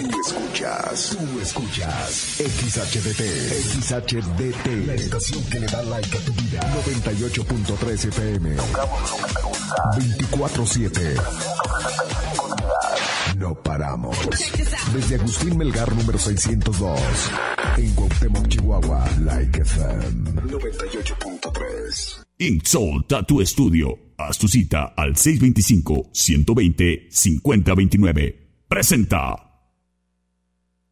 Tú escuchas, tú escuchas XHDT, XHDT, la estación que le da like a tu vida. 98.3 FM. 24-7. No paramos. Desde Agustín Melgar número 602. En Cuauhtémoc, Chihuahua. Like FM 98.3. Inksoul Tattoo Studio. Haz tu cita al 625-120-5029. Presenta.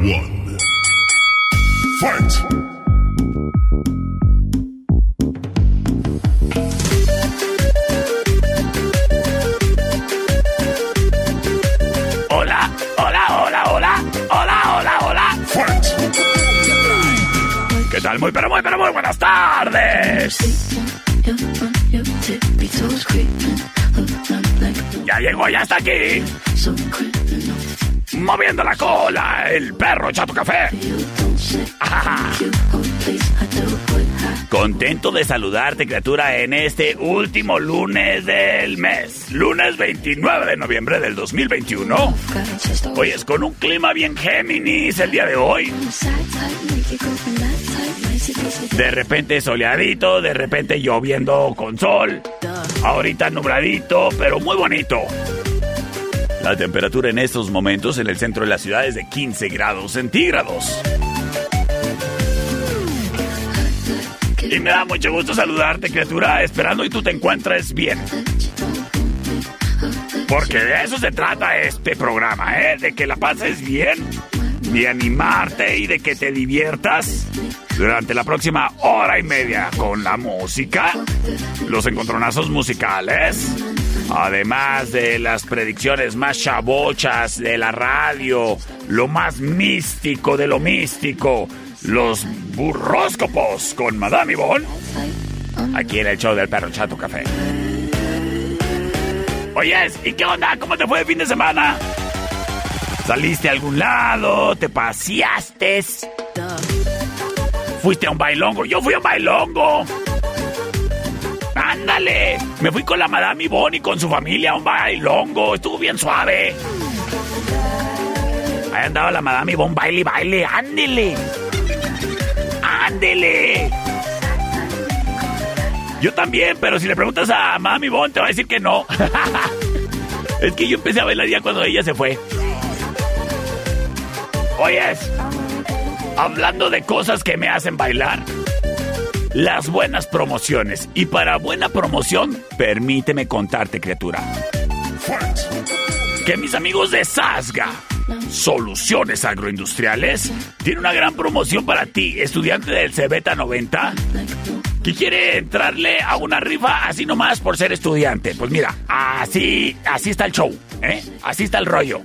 1. Fight. ¿Qué tal? Muy, pero muy, pero muy buenas tardes. Ya llegó, ya está aquí. Moviendo la cola, el perro Chato Café. Contento de saludarte, criatura, en este último lunes del mes. Lunes 29 de noviembre del 2021. Hoy es con un clima bien Géminis el día de hoy. De repente soleadito, de repente lloviendo con sol. Ahorita nubladito, pero muy bonito. La temperatura en estos momentos en el centro de la ciudad es de 15 grados centígrados. Y me da mucho gusto saludarte, criatura, esperando y tú te encuentres bien. Porque de eso se trata este programa, ¿eh? De que la pases bien, de animarte y de que te diviertas durante la próxima hora y media con la música, los encontronazos musicales, además de las predicciones más chabochas de la radio, lo más místico de lo místico, los burróscopos con Madame Yvonne, aquí en el show del perro Chato Café. Oyes, ¿y qué onda? ¿Cómo te fue el fin de semana? ¿Saliste a algún lado? ¿Te paseaste? ¿Fuiste a un bailongo? Yo fui a un bailongo. Ándale, me fui con la Madame Yvonne y con su familia a un bailongo. Estuvo bien suave. Ahí andaba la Madame Yvonne, baile, baile, ándele. Ándele. Yo también, pero si le preguntas a Mami Bon, te va a decir que no. es que yo empecé a bailar ya cuando ella se fue. Oyes, hablando de cosas que me hacen bailar, las buenas promociones. Y para buena promoción, permíteme contarte, criatura, que mis amigos de Sasga, Soluciones Agroindustriales, tienen una gran promoción para ti, estudiante del Cebeta 90 que quiere entrarle a una rifa así nomás por ser estudiante. Pues mira, así, así está el show, ¿eh? Así está el rollo.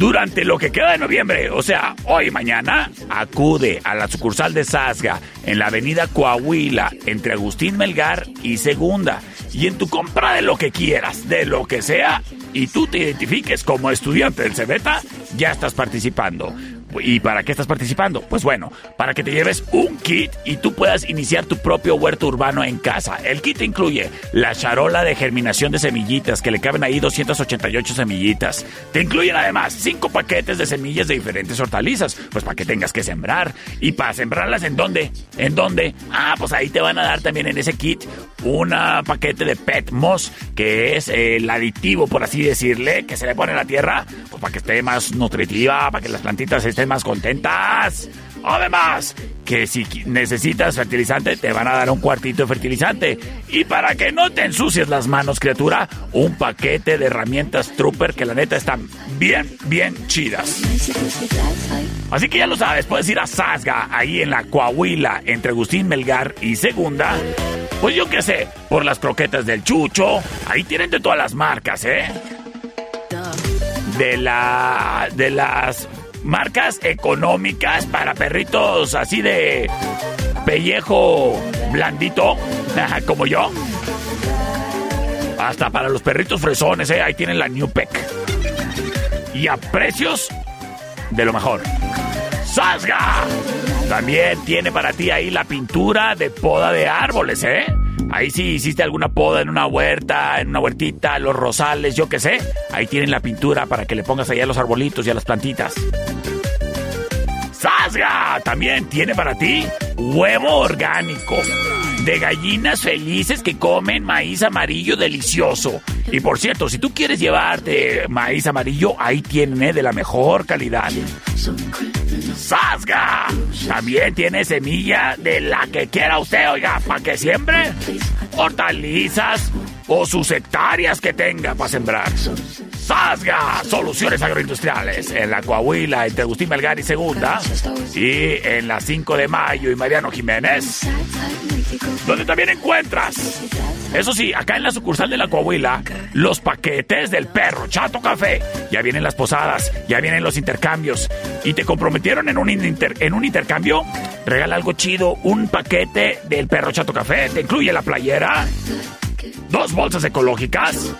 Durante lo que queda de noviembre, o sea, hoy y mañana, acude a la sucursal de Sasga en la avenida Coahuila, entre Agustín Melgar y Segunda. Y en tu compra de lo que quieras, de lo que sea, y tú te identifiques como estudiante del Cebeta, ya estás participando. ¿Y para qué estás participando? Pues bueno, para que te lleves un kit y tú puedas iniciar tu propio huerto urbano en casa. El kit incluye la charola de germinación de semillitas, que le caben ahí 288 semillitas. Te incluyen además 5 paquetes de semillas de diferentes hortalizas, pues para que tengas que sembrar. ¿Y para sembrarlas en dónde? ¿En dónde? Ah, pues ahí te van a dar también en ese kit un paquete de Pet Moss, que es el aditivo, por así decirle, que se le pone a la tierra, pues para que esté más nutritiva, para que las plantitas estén más contentas. Además, que si necesitas fertilizante, te van a dar un cuartito de fertilizante. Y para que no te ensucies las manos, criatura, un paquete de herramientas Trooper que la neta están bien, bien chidas. Así que ya lo sabes, puedes ir a Sasga, ahí en la Coahuila, entre Agustín Melgar y Segunda. Pues yo qué sé, por las croquetas del Chucho, ahí tienen de todas las marcas, ¿eh? de la de las marcas económicas para perritos así de pellejo blandito, como yo. Hasta para los perritos fresones, ¿eh? ahí tienen la New Peck. Y a precios de lo mejor. ¡Sasga! También tiene para ti ahí la pintura de poda de árboles, ¿eh? Ahí sí hiciste alguna poda en una huerta, en una huertita, los rosales, yo qué sé. Ahí tienen la pintura para que le pongas ahí a los arbolitos y a las plantitas. ¡Sasga! También tiene para ti huevo orgánico de gallinas felices que comen maíz amarillo delicioso. Y por cierto, si tú quieres llevarte maíz amarillo, ahí tiene de la mejor calidad. ¡Sasga! También tiene semilla de la que quiera usted, oiga, para que siembre hortalizas o sus hectáreas que tenga para sembrar. ¡Sasga! Soluciones agroindustriales en la Coahuila entre Agustín y Segunda y en la 5 de Mayo y Mariano Jiménez donde también encuentras, eso sí, acá en la sucursal de la Coahuila, los paquetes del perro Chato Café. Ya vienen las posadas, ya vienen los intercambios. Y te comprometieron en un, en un intercambio, regala algo chido, un paquete del perro Chato Café. Te incluye la playera, dos bolsas ecológicas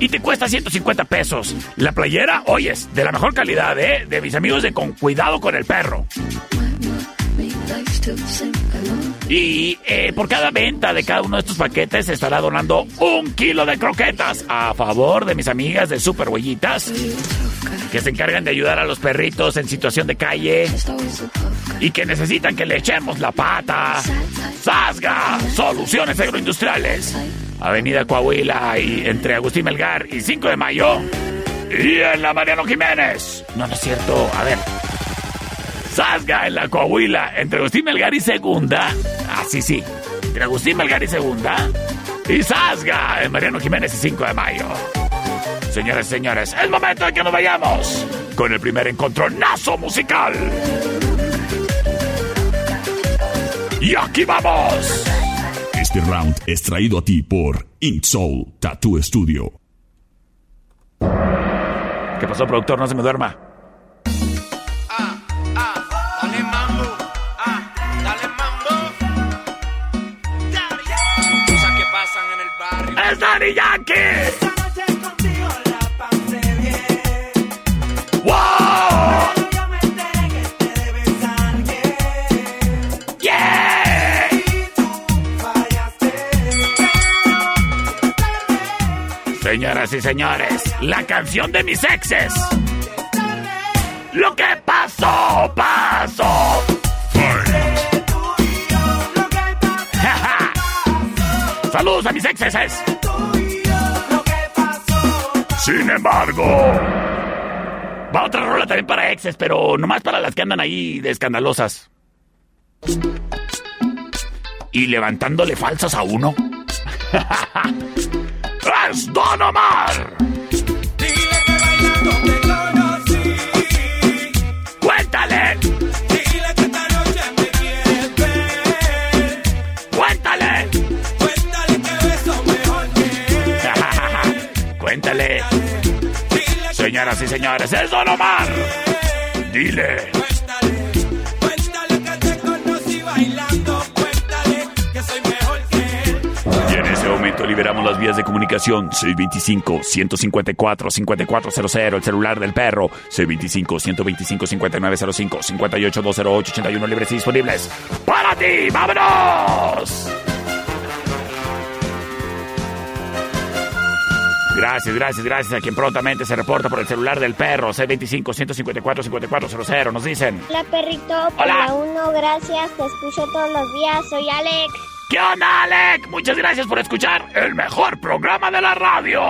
y te cuesta 150 pesos. La playera, oyes, de la mejor calidad, ¿eh? De mis amigos de Con Cuidado con el Perro. Y eh, por cada venta de cada uno de estos paquetes se estará donando un kilo de croquetas a favor de mis amigas de Super Huellitas que se encargan de ayudar a los perritos en situación de calle y que necesitan que le echemos la pata. ¡Sasga! Soluciones agroindustriales. Avenida Coahuila y entre Agustín Melgar y 5 de Mayo. Y en la Mariano Jiménez. No, no es cierto. A ver. Sasga en la Coahuila, entre Agustín Melgar y Segunda. Ah, sí, sí. Entre Agustín Melgar y Segunda. Y Sasga en Mariano Jiménez y 5 de mayo. Señores señores, es momento de que nos vayamos con el primer encontronazo musical. Y aquí vamos. Este round es traído a ti por Ink Soul Tattoo Studio. ¿Qué pasó, productor? No se me duerma. es Daddy Yankee. Señoras y señores, la canción de mis exes. Lo que pasó, pasó. Saludos a mis exes. Sin embargo, va otra rola también para exes, pero nomás para las que andan ahí de escandalosas. Y levantándole falsas a uno. ¡Es Don Omar! Dile que bailando te conocí. ¡Cuéntale! Dile que esta noche me quieres ver. ¡Cuéntale! Cuéntale que beso mejor que Cuéntale. Señoras y señores, es Don Omar. Dile. Momento liberamos las vías de comunicación. 625-154-5400, el celular del perro. 625-125-5905, 58-208-81 libres y disponibles. ¡Para ti! ¡Vámonos! Gracias, gracias, gracias a quien prontamente se reporta por el celular del perro. C25-154-5400. Nos dicen. Hola, perrito. Por Hola. la 1, gracias. Te escucho todos los días. Soy Alex. ¿Qué onda, Alec? Muchas gracias por escuchar el mejor programa de la radio.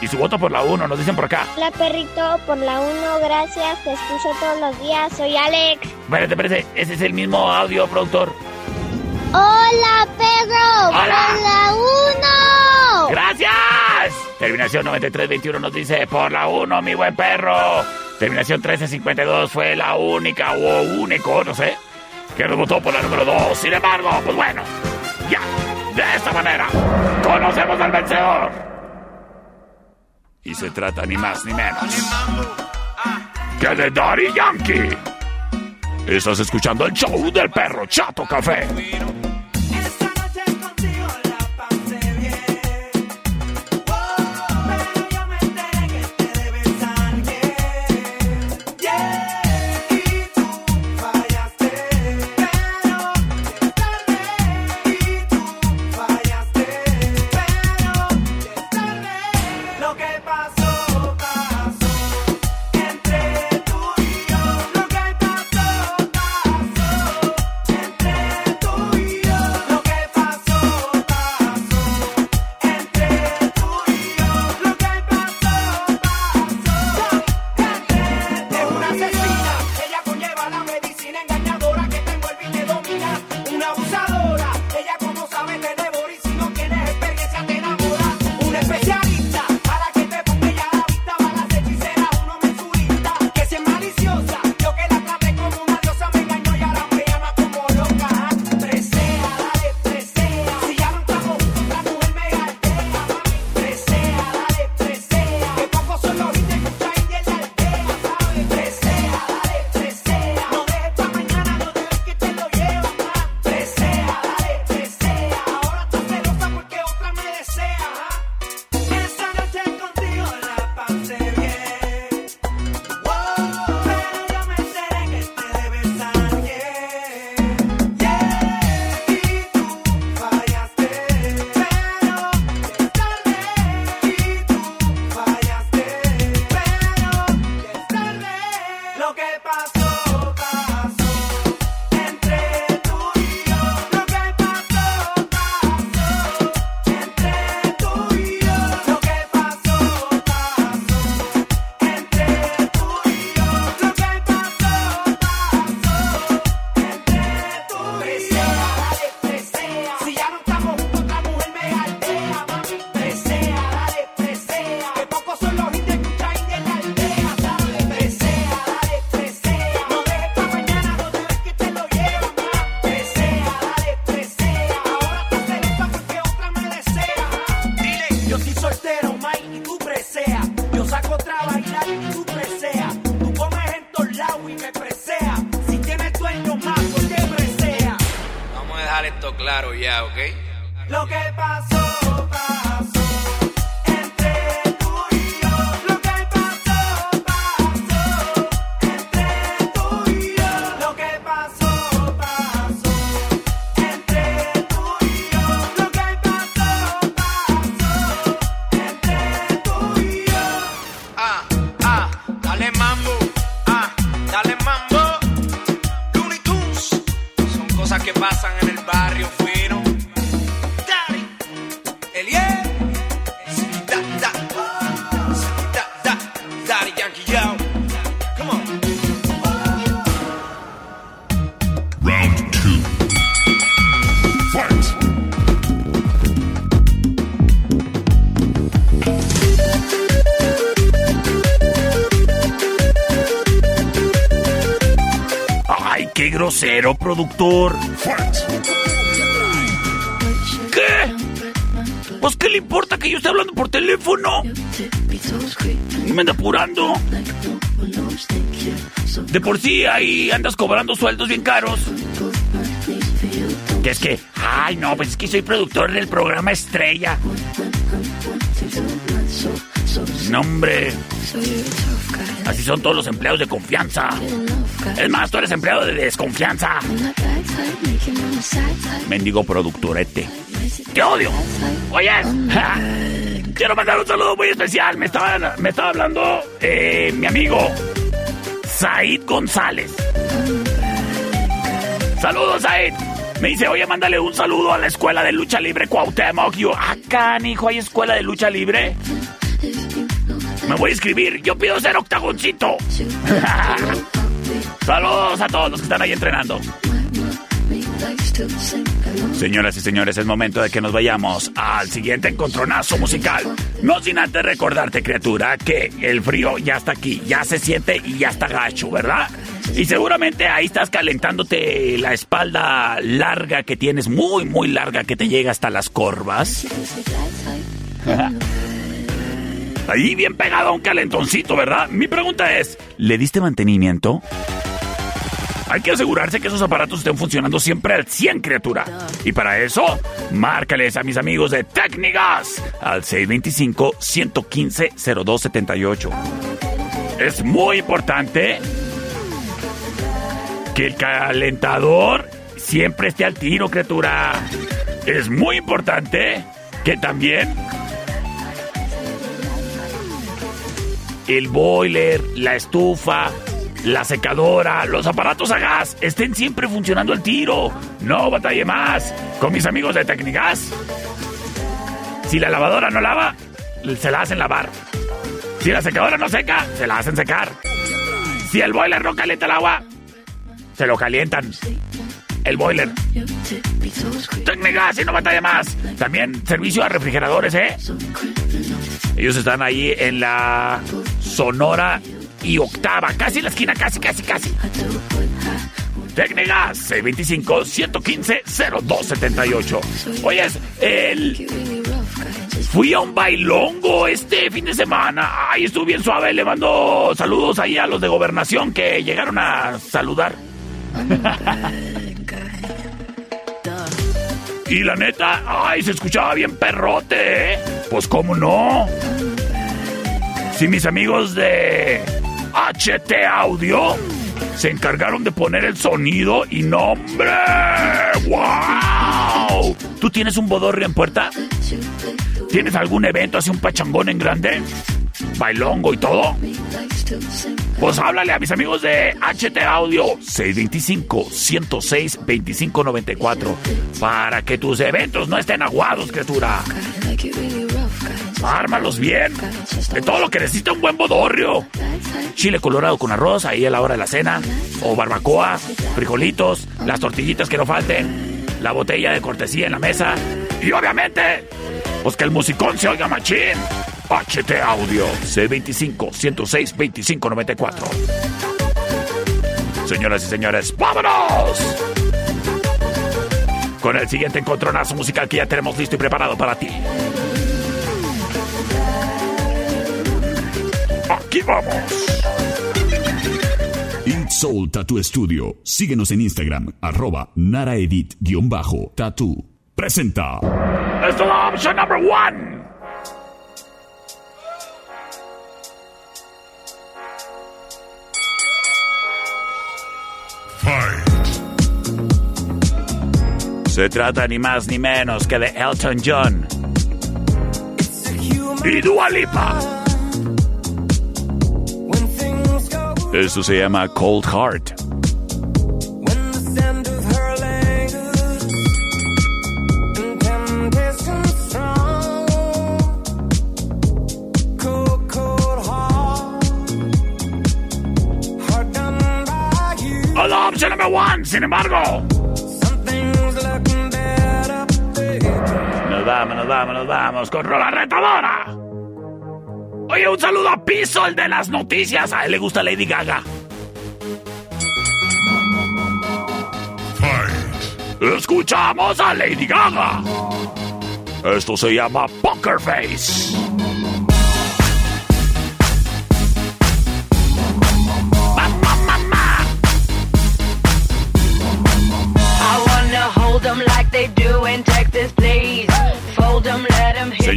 Y su voto por la 1, nos dicen por acá. Hola, perrito. Por la 1, gracias. Te escucho todos los días. Soy Alex. Espérate, espérate. Ese es el mismo audio, productor. Hola, perro. Hola. Por la 1. ¡Gracias! Terminación 9321 nos dice, por la 1, mi buen perro. Terminación 1352 fue la única o único, no sé, que nos votó por la número 2. Sin embargo, pues bueno, ya, de esta manera, conocemos al vencedor. Y se trata ni más ni menos que de Daddy Yankee. Estás escuchando el show del perro Chato Café. Grosero, productor. ¿Qué? Pues qué le importa que yo esté hablando por teléfono. Me anda apurando. De por sí ahí andas cobrando sueldos bien caros. Que es que, ay no, pues es que soy productor del programa Estrella. No, hombre. Así son todos los empleados de confianza. Es más, tú eres empleado de desconfianza. Mendigo productorete. ¡Te odio! ¿Oyes? Quiero mandar un saludo muy especial. Me estaba, me estaba hablando eh, mi amigo Said González. Saludos, Said. Me dice, oye, mándale un saludo a la escuela de lucha libre Cuauhtémoc. Yo, acá, hijo, ¿hay escuela de lucha libre? Me voy a inscribir. Yo pido ser octagoncito. Saludos a todos los que están ahí entrenando. Señoras y señores, es momento de que nos vayamos al siguiente encontronazo musical. No sin antes recordarte, criatura, que el frío ya está aquí, ya se siente y ya está gacho, ¿verdad? Y seguramente ahí estás calentándote la espalda larga que tienes, muy, muy larga, que te llega hasta las corvas. Ahí bien pegado a un calentoncito, ¿verdad? Mi pregunta es, ¿le diste mantenimiento? Hay que asegurarse que esos aparatos estén funcionando siempre al 100, criatura. Y para eso, márcales a mis amigos de Técnicas al 625-115-0278. Es muy importante que el calentador siempre esté al tiro, criatura. Es muy importante que también el boiler, la estufa, la secadora, los aparatos a gas estén siempre funcionando al tiro. No batalle más con mis amigos de Tecnigas. Si la lavadora no lava, se la hacen lavar. Si la secadora no seca, se la hacen secar. Si el boiler no calienta el agua, se lo calientan. El boiler. Técnicas y no batalla más. También servicio a refrigeradores, ¿eh? Ellos están ahí en la Sonora y Octava. Casi en la esquina, casi, casi, casi. Técnicas 625-115-0278. Oyes, el... Fui a un bailongo este fin de semana. Ay, estuvo bien suave. Le mando saludos ahí a los de gobernación que llegaron a saludar. y la neta, ay, se escuchaba bien perrote, ¿eh? Pues cómo no. Si mis amigos de HT Audio se encargaron de poner el sonido y nombre. ¡Wow! ¿Tú tienes un bodorrio en puerta? ¿Tienes algún evento, así un pachangón en grande? ¿Bailongo y todo? Pues háblale a mis amigos de HT Audio 625-106-2594 para que tus eventos no estén aguados, criatura. Ármalos bien. De todo lo que necesita un buen bodorrio. Chile colorado con arroz ahí a la hora de la cena. O barbacoa, frijolitos, las tortillitas que no falten. La botella de cortesía en la mesa. Y obviamente, pues que el musicón se oiga machín. HT Audio C25-106-2594. Señoras y señores, ¡vámonos! Con el siguiente encontronazo musical que ya tenemos listo y preparado para ti. Aquí vamos. Ink Soul Tattoo Studio. Síguenos en Instagram, arroba naraedit-tattoo. Presenta. It's the option number one. Se trata ni más ni menos que de Elton John y Dua Lipa. Esto se llama Cold Heart. A la opción number one, sin embargo. Nos vamos, nos vamos, nos vamos con Rola Retadora. Oye, un saludo a Piso, el de las noticias. A él le gusta Lady Gaga. Escuchamos a Lady Gaga. Esto se llama Poker Face.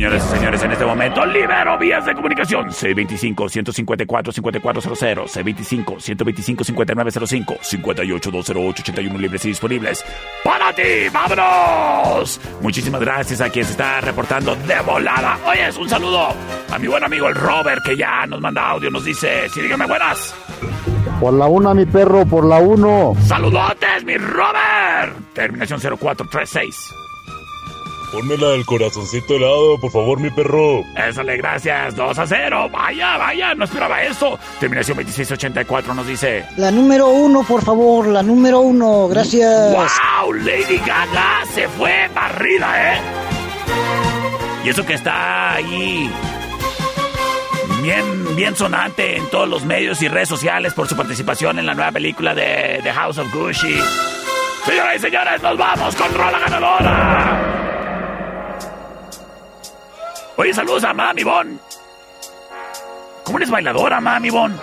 Señores y señores, en este momento libero vías de comunicación. C25-154-5400, C25-125-5905, 58-208-81 libres y disponibles. ¡Para ti! ¡Vámonos! Muchísimas gracias a quien se está reportando de volada. Oye, un saludo a mi buen amigo el Robert, que ya nos manda audio, nos dice, sí, dígame buenas. Por la una, mi perro, por la uno. ¡Saludotes, mi Robert! Terminación 0436. Pónmela el corazoncito helado, por favor, mi perro. Ézale, gracias. 2 a 0. Vaya, vaya, no esperaba eso. Terminación 2684 nos dice. La número uno, por favor, la número uno, gracias. ¡Wow! Lady Gaga se fue barrida, ¿eh? Y eso que está ahí. Bien, bien sonante en todos los medios y redes sociales por su participación en la nueva película de The House of Gucci. Señoras y señores, nos vamos con Rola Ganadora. Oye, saludos a Mami Bon. ¿Cómo eres bailadora, Mami Bon?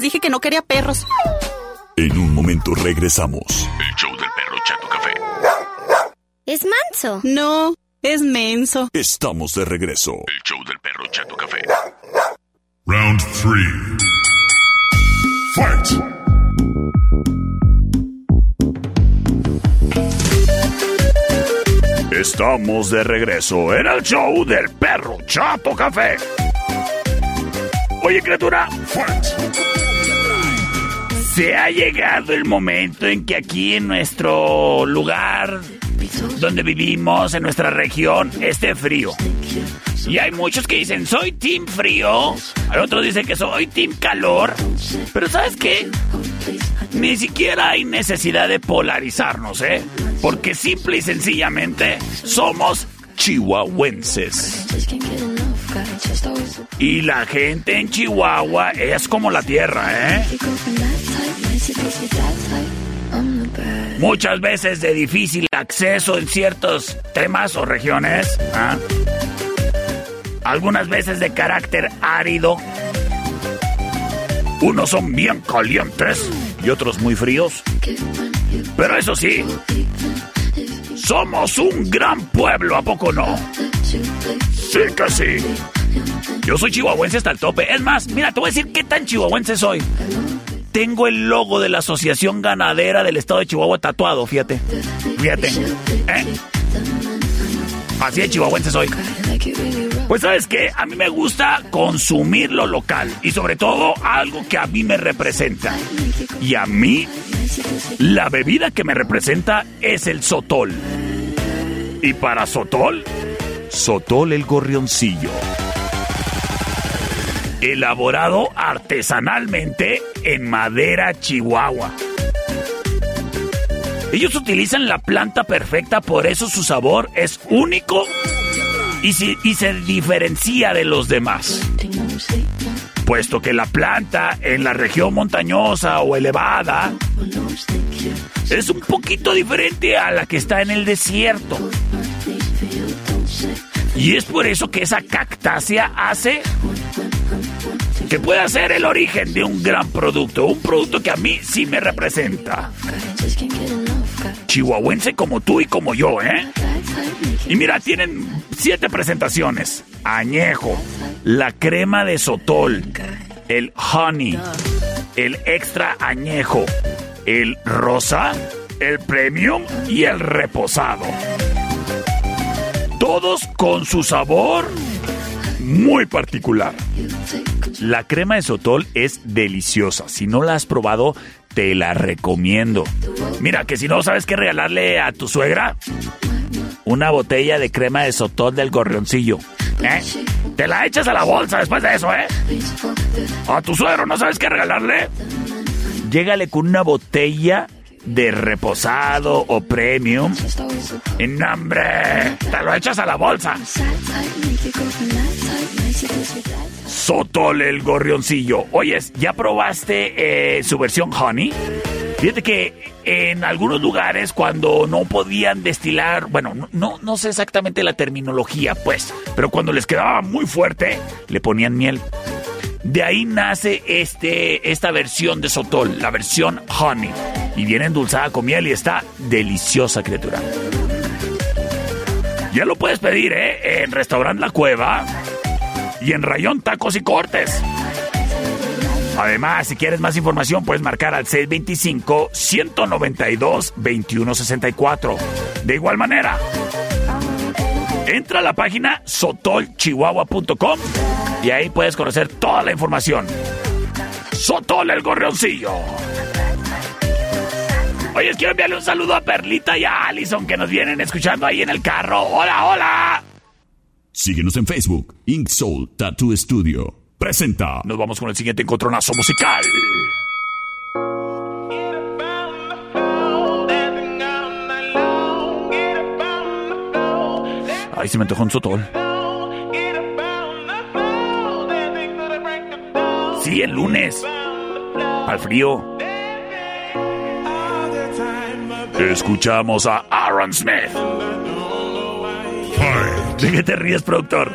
Dije que no quería perros. En un momento regresamos. El show del perro Chato Café. ¿Es manso? No, es menso. Estamos de regreso. El show del perro Chato Café. Round 3. Fight. Estamos de regreso en el show del perro Chato Café. Oye, criatura. Se ha llegado el momento en que aquí en nuestro lugar donde vivimos, en nuestra región, esté frío. Y hay muchos que dicen, soy team frío. Hay otros dicen que soy team calor. Pero ¿sabes qué? Ni siquiera hay necesidad de polarizarnos, ¿eh? Porque simple y sencillamente somos chihuahuenses. Y la gente en Chihuahua es como la tierra, ¿eh? Muchas veces de difícil acceso en ciertos temas o regiones. ¿ah? Algunas veces de carácter árido. Unos son bien calientes y otros muy fríos. Pero eso sí, somos un gran pueblo, ¿a poco no? Sí que sí. Yo soy chihuahuense hasta el tope. Es más, mira, te voy a decir qué tan chihuahuense soy. Tengo el logo de la Asociación Ganadera del Estado de Chihuahua tatuado, fíjate. Fíjate. ¿Eh? Así de chihuahuense soy. Pues sabes que a mí me gusta consumir lo local y sobre todo algo que a mí me representa. Y a mí, la bebida que me representa es el sotol. Y para sotol, sotol el gorrioncillo. Elaborado artesanalmente en madera chihuahua. Ellos utilizan la planta perfecta, por eso su sabor es único y, se diferencia de los demás. Puesto que la planta en la región montañosa o elevada es un poquito diferente a la que está en el desierto. Y es por eso que esa cactácea hace que pueda ser el origen de un gran producto, un producto que a mí sí me representa. Chihuahuense como tú y como yo, ¿eh? Y mira, tienen siete presentaciones. Añejo, la crema de sotol, el honey, el extra añejo, el rosa, el premium y el reposado. Todos con su sabor muy particular. La crema de sotol es deliciosa. Si no la has probado, te la recomiendo. Mira, que si no sabes qué regalarle a tu suegra, una botella de crema de sotol del gorrioncillo. ¿Eh? Te la echas a la bolsa después de eso, ¿eh? A tu suegro, ¿no sabes qué regalarle? Llégale con una botella de reposado o premium. En nombre, te lo echas a la bolsa. Sotol el gorrioncillo. Oyes, ¿ya probaste eh, su versión honey? Fíjate que en algunos lugares cuando no podían destilar, bueno, no, no sé exactamente la terminología, pues, pero cuando les quedaba muy fuerte, le ponían miel. De ahí nace este, esta versión de Sotol, la versión Honey. Y viene endulzada con miel y está deliciosa, criatura. Ya lo puedes pedir, ¿eh? En Restaurant La Cueva y en Rayón Tacos y Cortes. Además, si quieres más información, puedes marcar al 625-192-2164. De igual manera, entra a la página sotolchihuahua.com y ahí puedes conocer toda la información. Sotol el gorrioncillo. Oye, quiero enviarle un saludo a Perlita y a Allison que nos vienen escuchando ahí en el carro. ¡Hola, hola! Síguenos en Facebook, Ink Soul Tattoo Studio. Presenta. Nos vamos con el siguiente encontronazo musical. Ay, se me antojó un sotol. Sí, el lunes. Al frío. Escuchamos a Aaron Smith. ¿De qué te ríes, productor?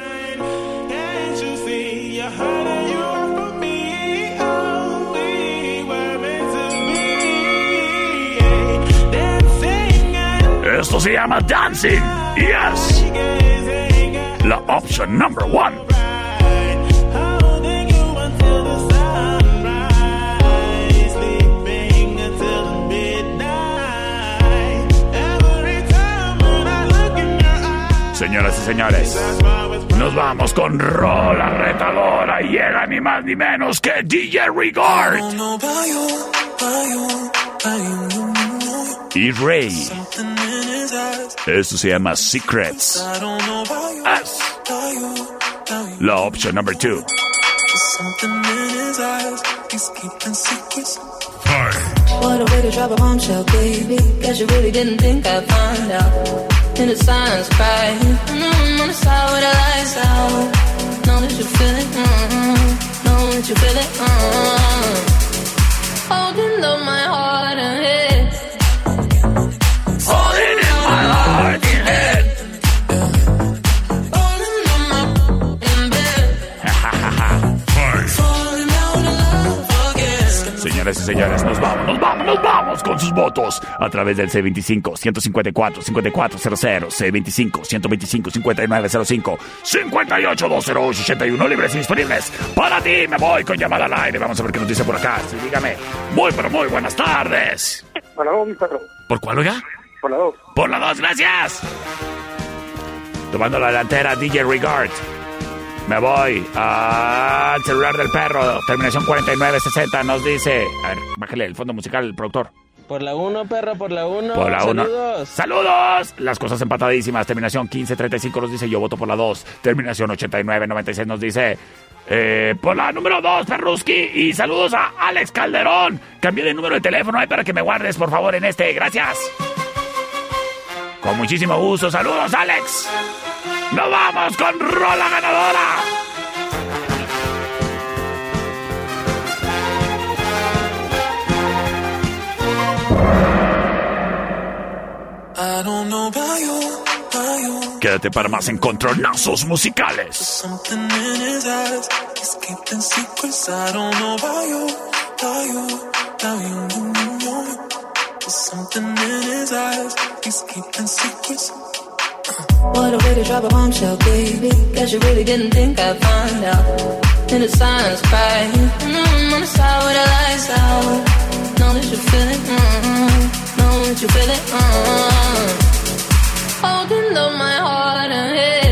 Esto se llama dancing. Yes. La option number one. Señoras y señores, nos vamos con Rola Retadora y llega ni más ni menos que DJ Regard y Ray. Esto se llama Secrets. Us. La opción number two. What a way to drop a bombshell, baby. Guess you really didn't think I'd find out. In the silence, cry. Mm, on the side with the lights out. Know that you feel it, mm, know that you feel it, mm. Holding up my heart and head. Again. Señoras y señores, nos vamos, nos vamos, nos vamos con sus votos a través del C25-154-5400, C25-125-5905, 58-208-81, libres y disponibles. Para ti, me voy con llamada al aire. Vamos a ver qué nos dice por acá. Sí, dígame. Muy, pero muy buenas tardes. Por la dos, mi perro. ¿Por cuál, oiga? Por la dos. Por la dos, gracias. Tomando la delantera, DJ Regard. Me voy al celular del perro. Terminación 4960 nos dice. A ver, bájale el fondo musical, el productor. Por la 1, perro, por la 1. Por la 1. Saludos. ¡Saludos! Las cosas empatadísimas. Terminación 1535 nos dice yo voto por la 2. Terminación 8996 nos dice eh, por la número 2, Perruski. Y saludos a Alex Calderón. Cambié de número de teléfono ahí para que me guardes, por favor, en este. Gracias. Con muchísimo gusto. Saludos, Alex. ¡Nos vamos con Rola Ganadora! Quédate para más encontronazos musicales. Something in his eyes, he's keeping secrets. What a way to drop a bombshell, baby. Guess you really didn't think I'd find out. In the silence, crying. Mm, on the side with the lights out. Know that you feel it. Mm, know that you feel it. Mm. Holding up my heart and head.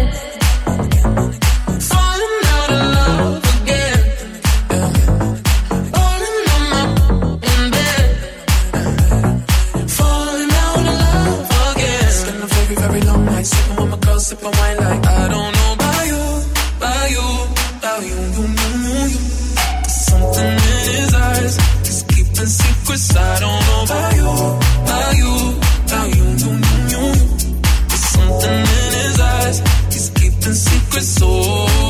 Keeping secrets. I don't know about you, about you, about you, you, you, you. There's something in his eyes. He's keeping secrets. Oh.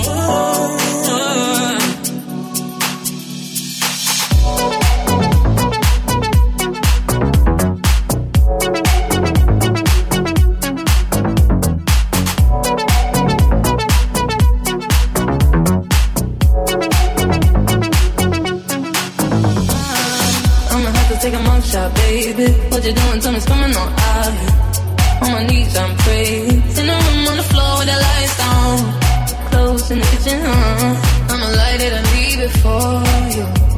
I'ma baby. What you doing? Tell me, it's coming on out. On my knees, I'm praying. In the room on the floor with the lights down. Close in the kitchen, uh. I'ma light it and leave it for you.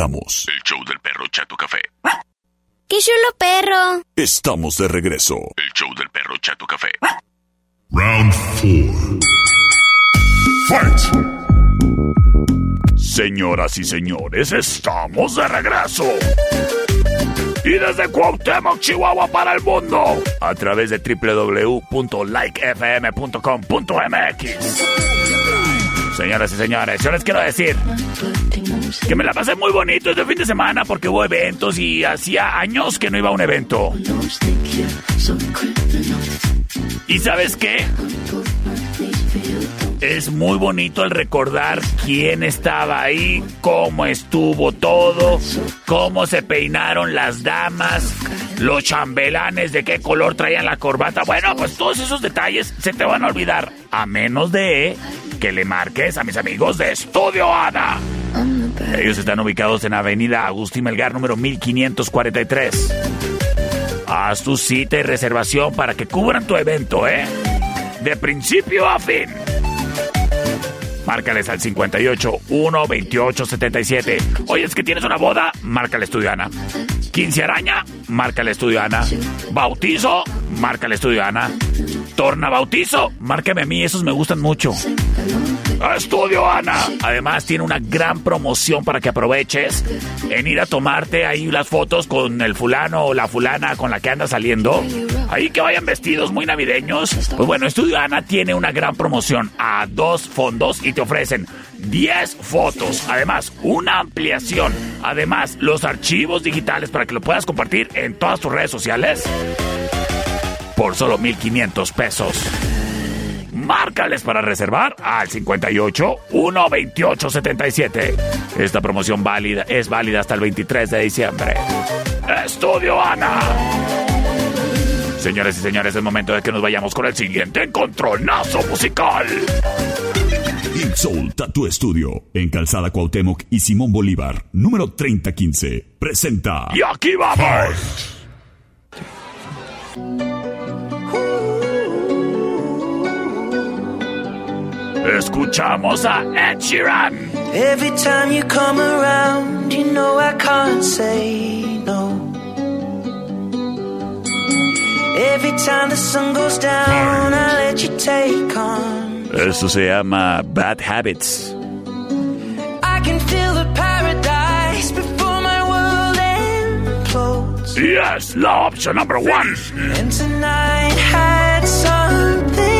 Regresamos. El show del perro Chato Café. ¡Qué chulo perro! Estamos de regreso. El show del perro Chato Café. Round 4. Fight! Señoras y señores, estamos de regreso. Y desde Cuauhtémoc, Chihuahua para el mundo, a través de www.likefm.com.mx. Señoras y señores, yo les quiero decir que me la pasé muy bonito este fin de semana porque hubo eventos y hacía años que no iba a un evento. ¿Y sabes qué? Es muy bonito el recordar quién estaba ahí, cómo estuvo todo, cómo se peinaron las damas, los chambelanes, de qué color traían la corbata. Bueno, pues todos esos detalles se te van a olvidar, a menos de que le marques a mis amigos de Estudio Ada. Ellos están ubicados en Avenida Agustín Melgar, número 1543. Haz tu cita y reservación para que cubran tu evento, ¿eh? De principio a fin. Márcales al 58 1 28 77. Oye, es que tienes una boda, márcale Estudio Ana. 15 araña, márcale Estudio Ana. Bautizo, márcale Estudio Ana. tornabautizo. Márqueme a mí, esos me gustan mucho. Estudio Ana. Además tiene una gran promoción para que aproveches en ir a tomarte ahí las fotos con el fulano o la fulana con la que anda saliendo. Ahí que vayan vestidos muy navideños. Pues bueno, Estudio Ana tiene una gran promoción a dos fondos y te ofrecen 10 fotos. Además, una ampliación. Además, los archivos digitales para que lo puedas compartir en todas tus redes sociales. Por solo 1,500 pesos. Márcales para reservar al 58 128 77. Esta promoción válida es válida hasta el 23 de diciembre. Estudio Ana. Señores y señores, es momento de que nos vayamos con el siguiente encontronazo musical. Soul Tattoo Studio en Calzada Cuauhtémoc y Simón Bolívar, número 3015. Presenta. Y aquí vamos. Escuchamos a Ed Sheeran. Every time you come around, you know I can't say no. Every time the sun goes down, I let you take on. Eso se llama Bad Habits. I can feel the paradise before my world implodes. Yes, la option number one. And tonight had something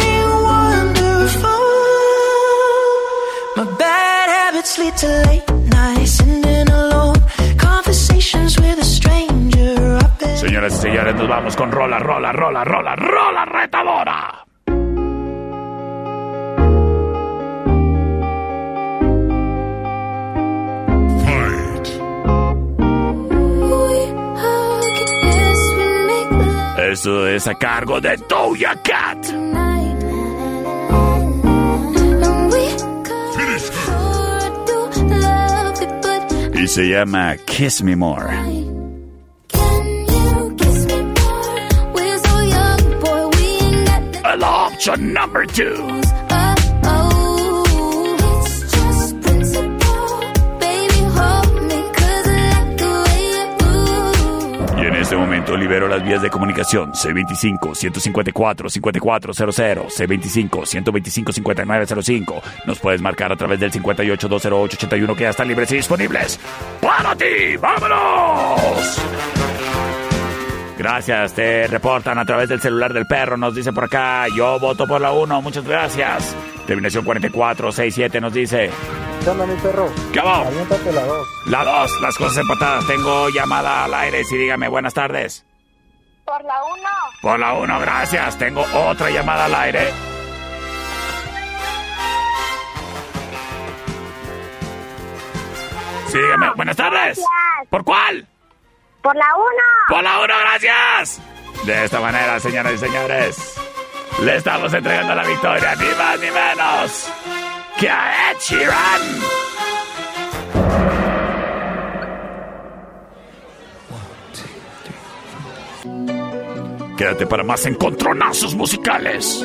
My bad habits lead to late nights sitting alone. Conversations with a stranger. Bet Señoras y señores, nos vamos con rola, rola, rola, rola, rola retadora. Fight. Eso es a cargo de Doja Cat. Y se llama Kiss Me More. Option number two. Este momento libero las vías de comunicación C25-154-5400, C25-125-5905. Nos puedes marcar a través del 58-208-81 que ya están libres y disponibles. ¡Para ti! ¡Vámonos! Gracias, te reportan a través del celular del perro, nos dice por acá, yo voto por la 1, muchas gracias. Terminación 4467 nos dice, ¿Qué onda, mi perro? ¿qué va? Aviéntate la dos. La 2, las cosas empatadas. Tengo llamada al aire, sí, dígame, buenas tardes. Por la 1. Por la 1, gracias. Tengo otra llamada al aire. Sí, dígame, buenas tardes. Gracias. ¿Por cuál? Por la 1. Por la 1, gracias. De esta manera, señoras y señores, le estamos entregando la victoria, ni más ni menos que a Ed Sheeran. Quédate para más encontronazos musicales.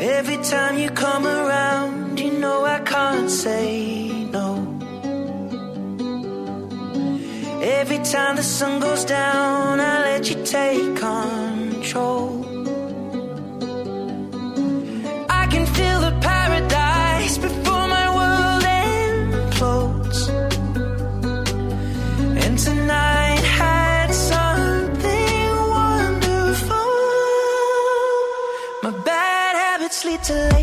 Every time you come around, you know I can't say no. Every time the sun goes down, I let you take control. To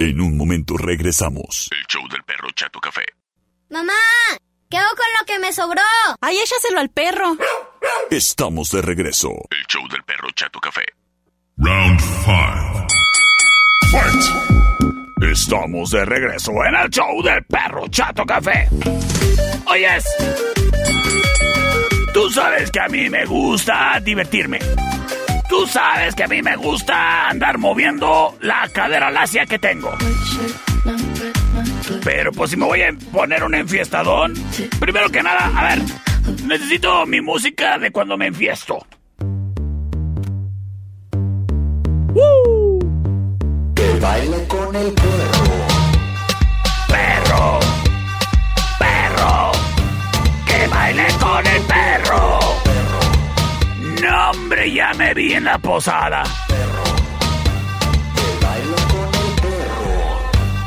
En un momento regresamos. El show del perro Chato Café. Mamá, ¿qué hago con lo que me sobró? Ay, échaselo al perro. Estamos de regreso. El show del perro Chato Café. Round 5. Estamos de regreso en el show del perro Chato Café. Oyes, tú sabes que a mí me gusta divertirme. Tú sabes que a mí me gusta andar moviendo la cadera lacia que tengo. Pero pues si me voy a poner un enfiestadón, primero que nada, a ver, necesito mi música de cuando me enfiesto. Que baile con el perro. Hombre, ya me vi en la posada.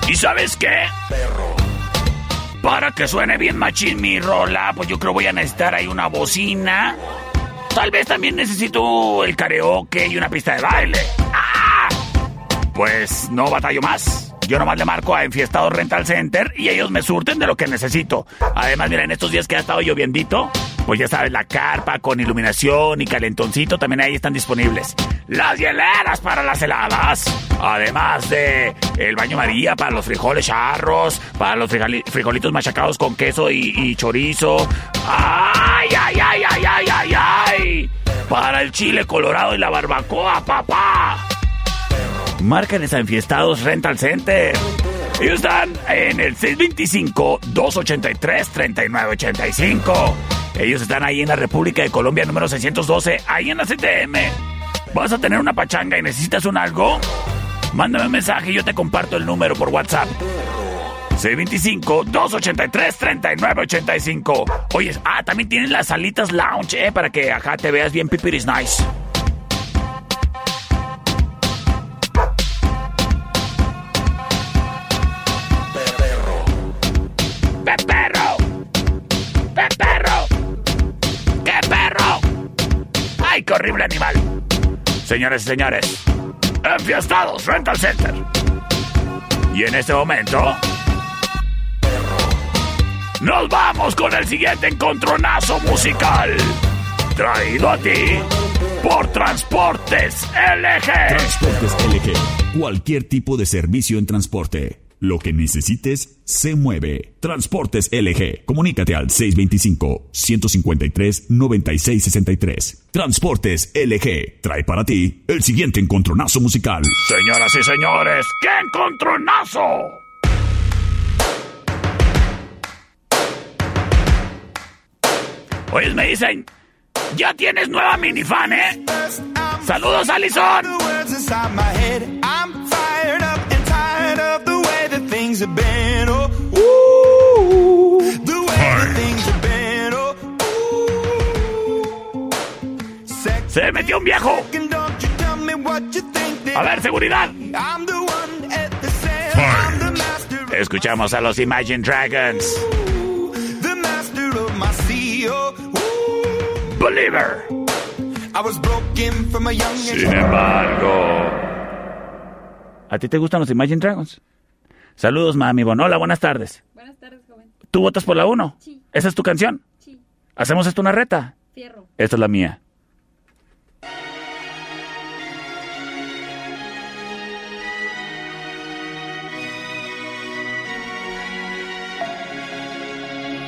¿Y sabes qué? Para que suene bien machín mi rola, pues yo creo voy a necesitar ahí una bocina. Tal vez también necesito el karaoke y una pista de baile. ¡Ah! Pues no batallo más. Yo nomás le marco a Enfiestado Rental Center y ellos me surten de lo que necesito. Además, mira, en estos días que ha estado lloviendito, pues ya sabes, la carpa con iluminación y calentoncito también ahí están disponibles. Las hieleras para las heladas. Además de el baño María para los frijoles charros, para los frijoli- frijolitos machacados con queso y, chorizo. ¡Ay, ay, ay, ay, ay, ay, ay! Para el chile colorado y la barbacoa, papá. Márcales a Enfiestados Rental Center. Ellos están en el 625-283-3985. Ellos están ahí en la República de Colombia número 612, ahí en la CTM. ¿Vas a tener una pachanga y necesitas un algo? Mándame un mensaje y yo te comparto el número por WhatsApp. 625-283-3985. Oye, ah, también tienen las salitas lounge, eh, para que acá te veas bien pipiris nice. Qué horrible animal! Señores y señores, Enfiestados Rental Center. Y en este momento... Nos vamos con el siguiente encontronazo musical. Traído a ti por Transportes LG. Transportes LG. Cualquier tipo de servicio en transporte. Lo que necesites se mueve. Transportes LG. Comunícate al 625-153-9663. Transportes LG. Trae para ti el siguiente encontronazo musical. Señoras y señores, ¡qué encontronazo! Oye, me dicen Ya tienes nueva minifan, ¿eh? Saludos, Alison. Se metió un viejo. A ver, seguridad. Escuchamos a los Imagine Dragons. Believer. I was broken from a young age. Sin embargo. ¿A ti te gustan los Imagine Dragons? Saludos, mami. Bon. Hola, buenas tardes. Buenas tardes, joven. ¿Tú votas por la 1? Sí. ¿Esa es tu canción? Sí. ¿Hacemos esto una reta? Fierro. Esta es la mía.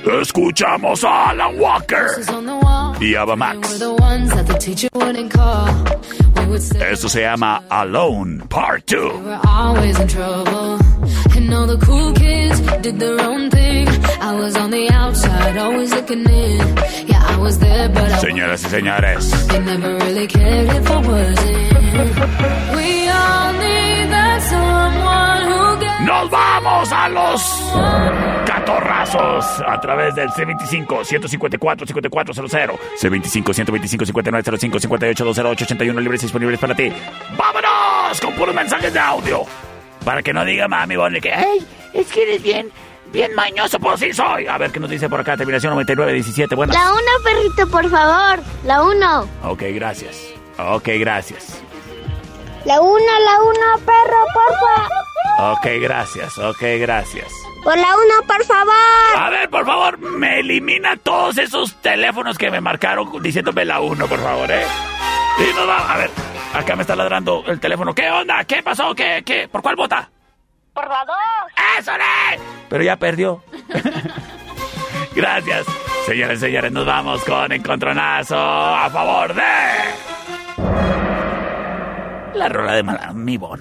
Escuchamos a Alan Walker y Ava Max. Esto se llama Alone Part 2. We're always in trouble. And all the cool kids did their own thing. I was on the outside, always looking in. Yeah, I was there, but I Señoras y señores, they never really cared if I wasn't. We all need that someone who gets nos vamos a los catorrazos a través del C25-154-5400, C25-125-5905, 58-208-81 libres disponibles para ti. ¡Vámonos! Con puros mensajes de audio. Para que no diga mami Bonnie que, ¡ay! Es que eres bien, bien mañoso, pues sí soy. A ver qué nos dice por acá, terminación 9917. Buenas. La uno, perrito, por favor. La uno. Ok, gracias. Ok, gracias. La uno, la uno, perro, porfa. Ok, gracias. Ok, gracias. Por la uno, por favor. A ver, por favor, me elimina todos esos teléfonos que me marcaron diciéndome la 1, por favor, ¿eh? Y nos va, a ver, acá me está ladrando el teléfono. ¿Qué onda? ¿Qué pasó? ¿Qué? ¿Qué? ¿Por cuál vota? Por la dos. ¡Eso es! Pero ya perdió. Gracias. Señores señores, nos vamos con Encontronazo a favor de... La rola de Mala- mi bon.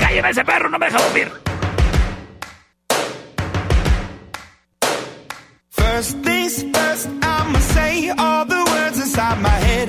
¡Cállame ese perro! ¡No me deja dormir! First things first, I'ma say all the words inside my head.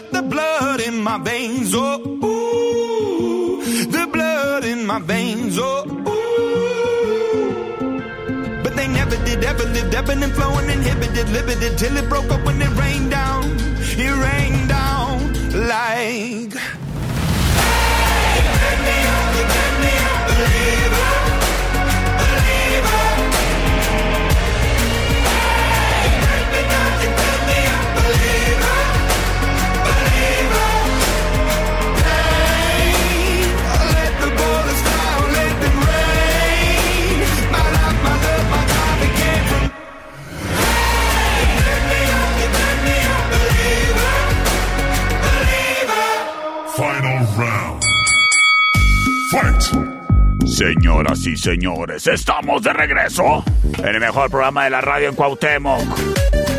future, the blood in my veins. Oh, ooh, the blood in my veins. Oh, ooh. did ever lived, ebbing and flowing, inhibited, limited, till it broke up when it rained down. It rained down like. Hey, let me up, let me up, believer, Fight. Señoras y señores, estamos de regreso en el mejor programa de la radio en Cuauhtémoc.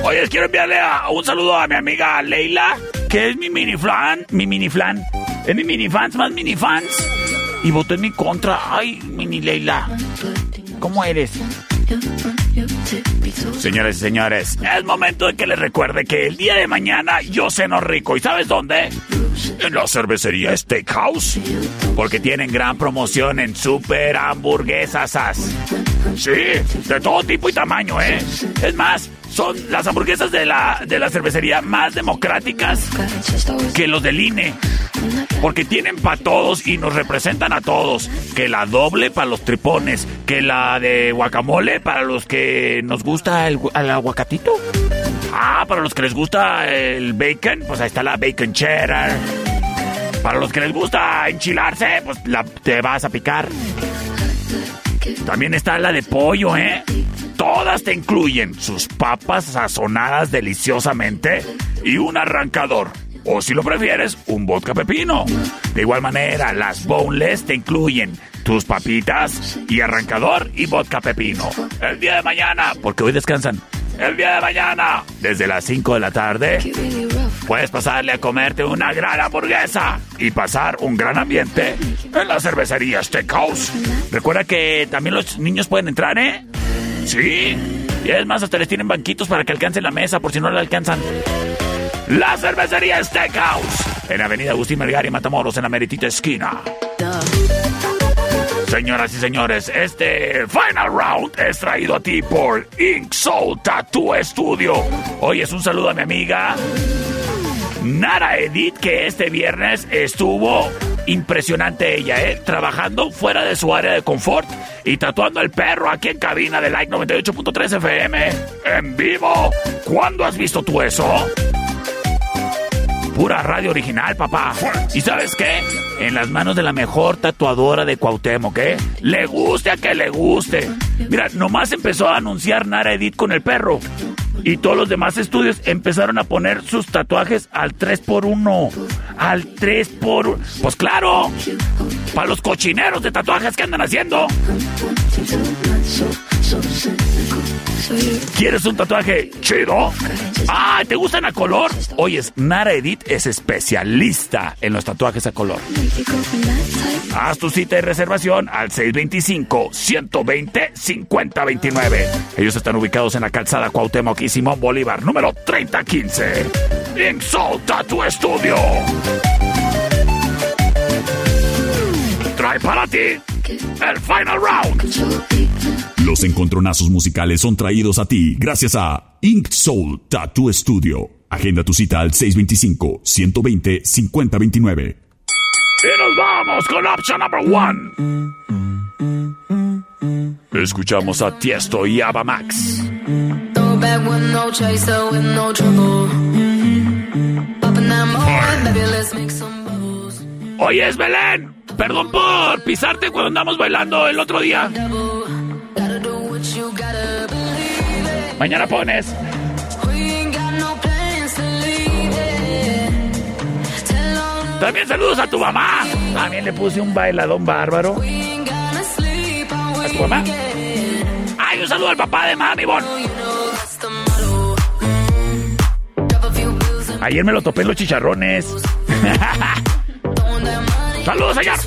Oye, quiero enviarle a- un saludo a mi amiga Leila, que es mi mini flan, mi mini flan, es mi mini fans más mini fans. Y votó en mi contra. Ay, mini Leila, ¿cómo eres? Señores y señores, es momento de que les recuerde que el día de mañana yo ceno rico. ¿Y sabes dónde? En la cervecería Steakhouse. Porque tienen gran promoción en super hamburguesas. Sí, de todo tipo y tamaño, ¿eh? Es más, son las hamburguesas de la, de la cervecería más democráticas que los del INE. Porque tienen para todos y nos representan a todos. Que la doble para los tripones. Que la de guacamole para los que nos gusta el, el aguacatito. Ah, para los que les gusta el bacon, pues ahí está la bacon cheddar. Para los que les gusta enchilarse, pues te vas a picar. También está la de pollo, ¿eh? Todas te incluyen sus papas sazonadas deliciosamente y un arrancador. O si lo prefieres, un vodka pepino. De igual manera, las boneless te incluyen tus papitas y arrancador y vodka pepino. El día de mañana, porque hoy descansan. El día de mañana, desde las 5 de la tarde, puedes pasarle a comerte una gran hamburguesa y pasar un gran ambiente en la cervecería Steakhouse. Recuerda que también los niños pueden entrar, ¿eh? Sí. Y es más, hasta les tienen banquitos para que alcancen la mesa por si no la alcanzan. La cervecería Steakhouse. En Avenida Agustín Melgar y Matamoros, en la meritita esquina. Señoras y señores, este Final Round es traído a ti por Ink Soul Tattoo Studio. Hoy es un saludo a mi amiga Nara Edith, que este viernes estuvo impresionante ella, ¿eh? Trabajando fuera de su área de confort y tatuando al perro aquí en cabina de Like 98.3 FM. En vivo. ¿Cuándo has visto tú eso? Pura radio original, papá. ¿Y sabes qué? En las manos de la mejor tatuadora de Cuauhtémoc, ¿eh? Le guste a que le guste. Mira, nomás empezó a anunciar Nara Edith con el perro. Y todos los demás estudios empezaron a poner sus tatuajes al 3x1. Al 3x1. Pues claro. Para los cochineros de tatuajes que andan haciendo. ¿Quieres un tatuaje chido? Ah, ¿te gustan a color? Oyes, Nara Edith es especialista en los tatuajes a color. Haz tu cita de reservación al 625-120-5029. Ellos están ubicados en la calzada Cuauhtémoc y Simón Bolívar, número 3015. En Soul Tattoo Studio. Trae para ti el Final Round. Los encontronazos musicales son traídos a ti gracias a Ink Soul Tattoo Studio. Agenda tu cita al 625-120-5029. Y nos vamos con option number one. Escuchamos a Tiesto y Ava Max. Bubbles. Oyes, Belén. Perdón por pisarte cuando andamos bailando el otro día. All the También saludos a tu mamá. También le puse un bailadón bárbaro. ¿A tu mamá? Ay, un saludo al papá de mami, Bon. Ayer me lo topé en los chicharrones. Saludos, señor.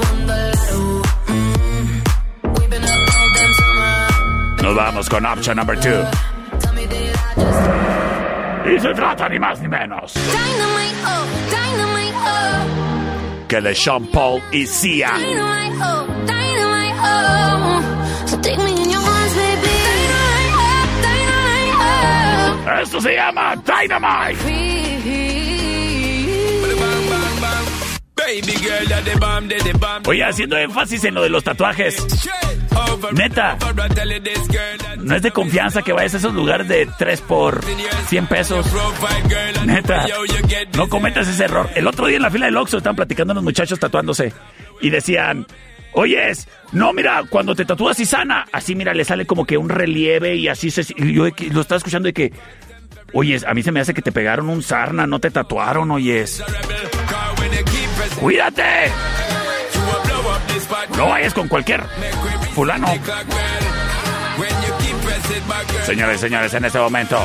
Nos vamos con option number two. Y se trata ni más ni menos Dynamite, oh, dynamite, oh, que de Sean Paul y Sia. dynamite, oh, dynamite, oh. So take me in your arms, baby. Dynamite, oh, Esto se llama Dynamite. Oye, haciendo énfasis en lo de los tatuajes. Neta, no es de confianza que vayas a esos lugares de 3 por 100 pesos. Neta, no cometas ese error. El otro día en la fila del Oxxo estaban platicando unos muchachos tatuándose y decían, oyes, no, mira, cuando te tatúas y sana, así mira, le sale como que un relieve y así se... y yo lo estaba escuchando de que, oyes, a mí se me hace que te pegaron un sarna, no te tatuaron, oyes. ¡Cuídate! No vayas con cualquier fulano. Señores, señores, en este momento.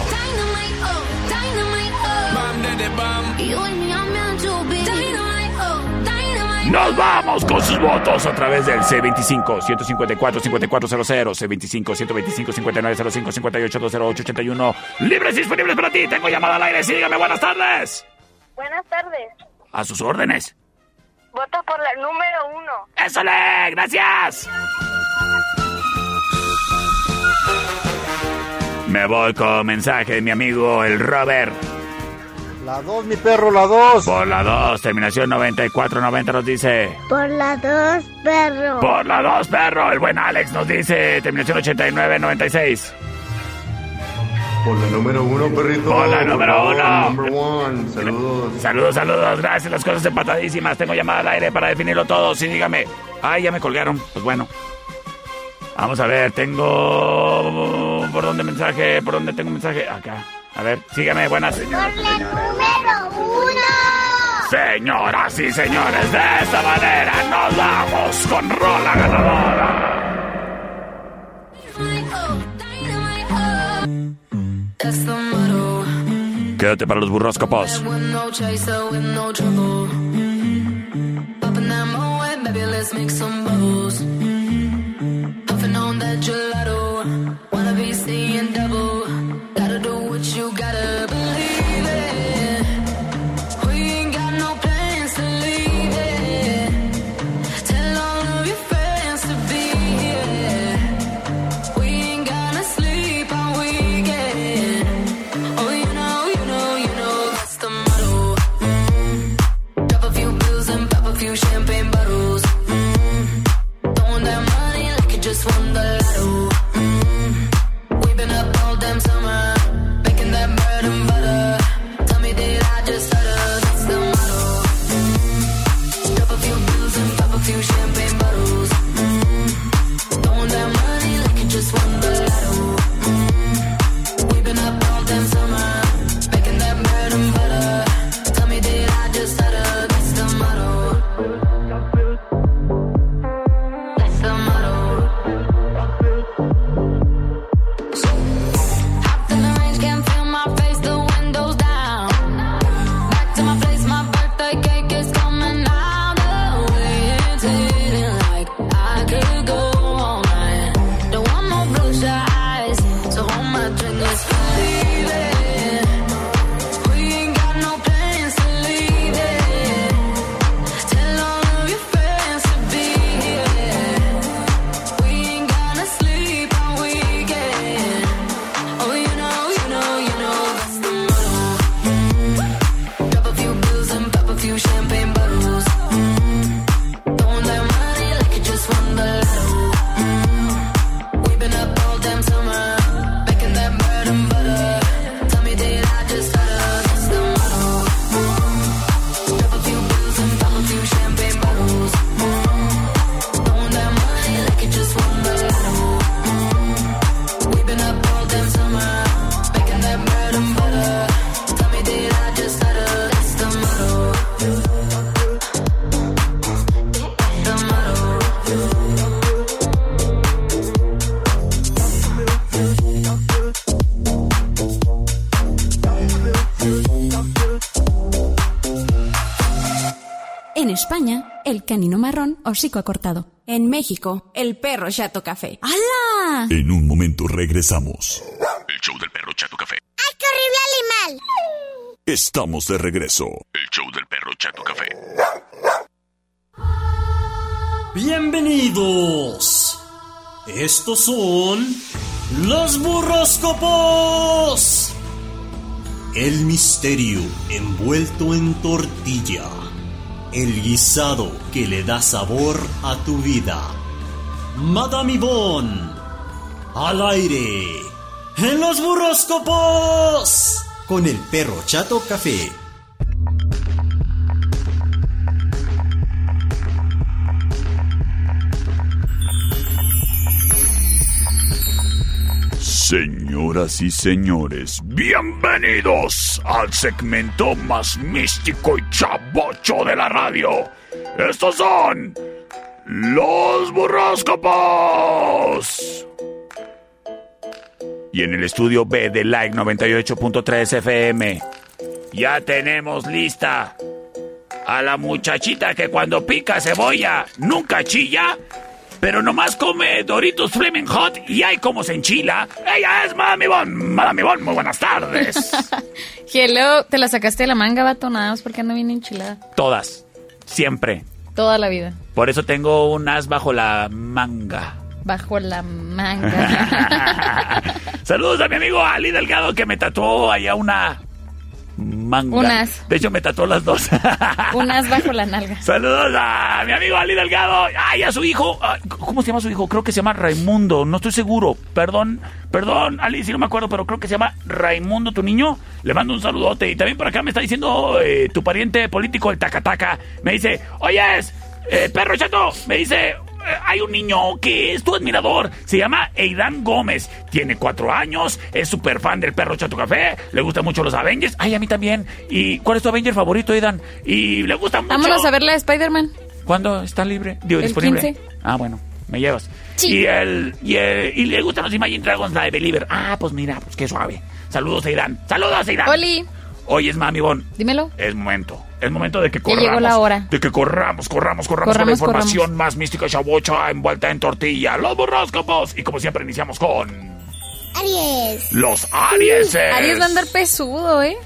Nos vamos con sus votos a través del C25 154 5400 C25 125 5905 58 208 81 libres y disponibles para ti. Tengo llamada al aire. Sígame. Buenas tardes. Buenas tardes. A sus órdenes. Voto por la número uno. ¡Eso le! ¡Gracias! Me voy con mensaje de mi amigo el Robert. La 2, mi perro, la 2. Por la 2, terminación 9490 nos dice. Por la 2, perro. Por la 2, perro. El buen Alex nos dice, terminación 8996. Por la número uno, perrito. Por la número uno. Number one. Saludos. Saludos, saludos. Gracias. Las cosas empatadísimas. Tengo llamada al aire para definirlo todo. Sí, dígame. Ay, ya me colgaron. Pues bueno. Vamos a ver. Tengo. ¿Por dónde mensaje? ¿Por dónde tengo mensaje? Acá. A ver, sígame. Buenas, señoras. Por la número uno. Señoras y señores, de esta manera nos vamos con Rola Ganadora. Quédate para los burroscopos. With gelato. España, el canino marrón hocico acortado. En México, el perro chato café. ¡Hala! En un momento regresamos. El show del perro Chato Café. ¡Ay, qué horrible animal! Estamos de regreso. El show del perro Chato Café. Bienvenidos. Estos son los burroscopos. El misterio envuelto en tortilla. El guisado que le da sabor a tu vida. Madame Yvonne. Al aire. En los burroscopos. Con el perro chato café. Señoras y señores, bienvenidos al segmento más místico y chabocho de la radio. Estos son los burroscopos. Y en el estudio B de Like 98.3 FM, ya tenemos lista a la muchachita que cuando pica cebolla nunca chilla pero nomás come Doritos Flaming Hot y hay como se enchila. Ella es Madame Bon. Madame muy buenas tardes. Hello, te la sacaste de la manga, vato, nada más porque ando bien enchilada. Todas. Siempre. Toda la vida. Por eso tengo un as bajo la manga. Bajo la manga. Saludos a mi amigo Ali Delgado que me tatuó allá una manga. Unas. De hecho, me tatuó las dos. Unas bajo la nalga. Saludos a mi amigo Ali Delgado. Ay, a su hijo. ¿Cómo se llama su hijo? Creo que se llama Raimundo. No estoy seguro. Perdón, perdón, Ali, si no me acuerdo, pero creo que se llama Raimundo, tu niño. Le mando un saludote. Y también por acá me está diciendo eh, tu pariente político, el Tacataca. Me dice, oyes, eh, perro chato. Me dice, hay un niño que es tu admirador. Se llama Eidan Gómez. Tiene cuatro años. Es súper fan del perro Chato Café. Le gustan mucho los Avengers. Ay, a mí también. ¿Y cuál es tu Avenger favorito, Aidan? Y le gusta mucho. Vámonos a ver la de Spider-Man. ¿Cuándo está libre? Digo, El disponible. 15. Ah, bueno. Me llevas. Sí. Y, el, y, el- y le gustan los Imagine Dragons, la de Believer. Ah, pues mira, pues qué suave. Saludos, Aidan. Saludos, Aidan. Oli, Oye, es Mami Bon. dímelo. Es momento. Es momento de que Ya corramos. llegó la hora. De que corramos, corramos, corramos, Corramos, con la información corramos. más mística chabocha envuelta en tortilla. Los burroscopos. Y como siempre iniciamos con... Aries. Los Aries. Aries va a andar pesudo, ¿eh?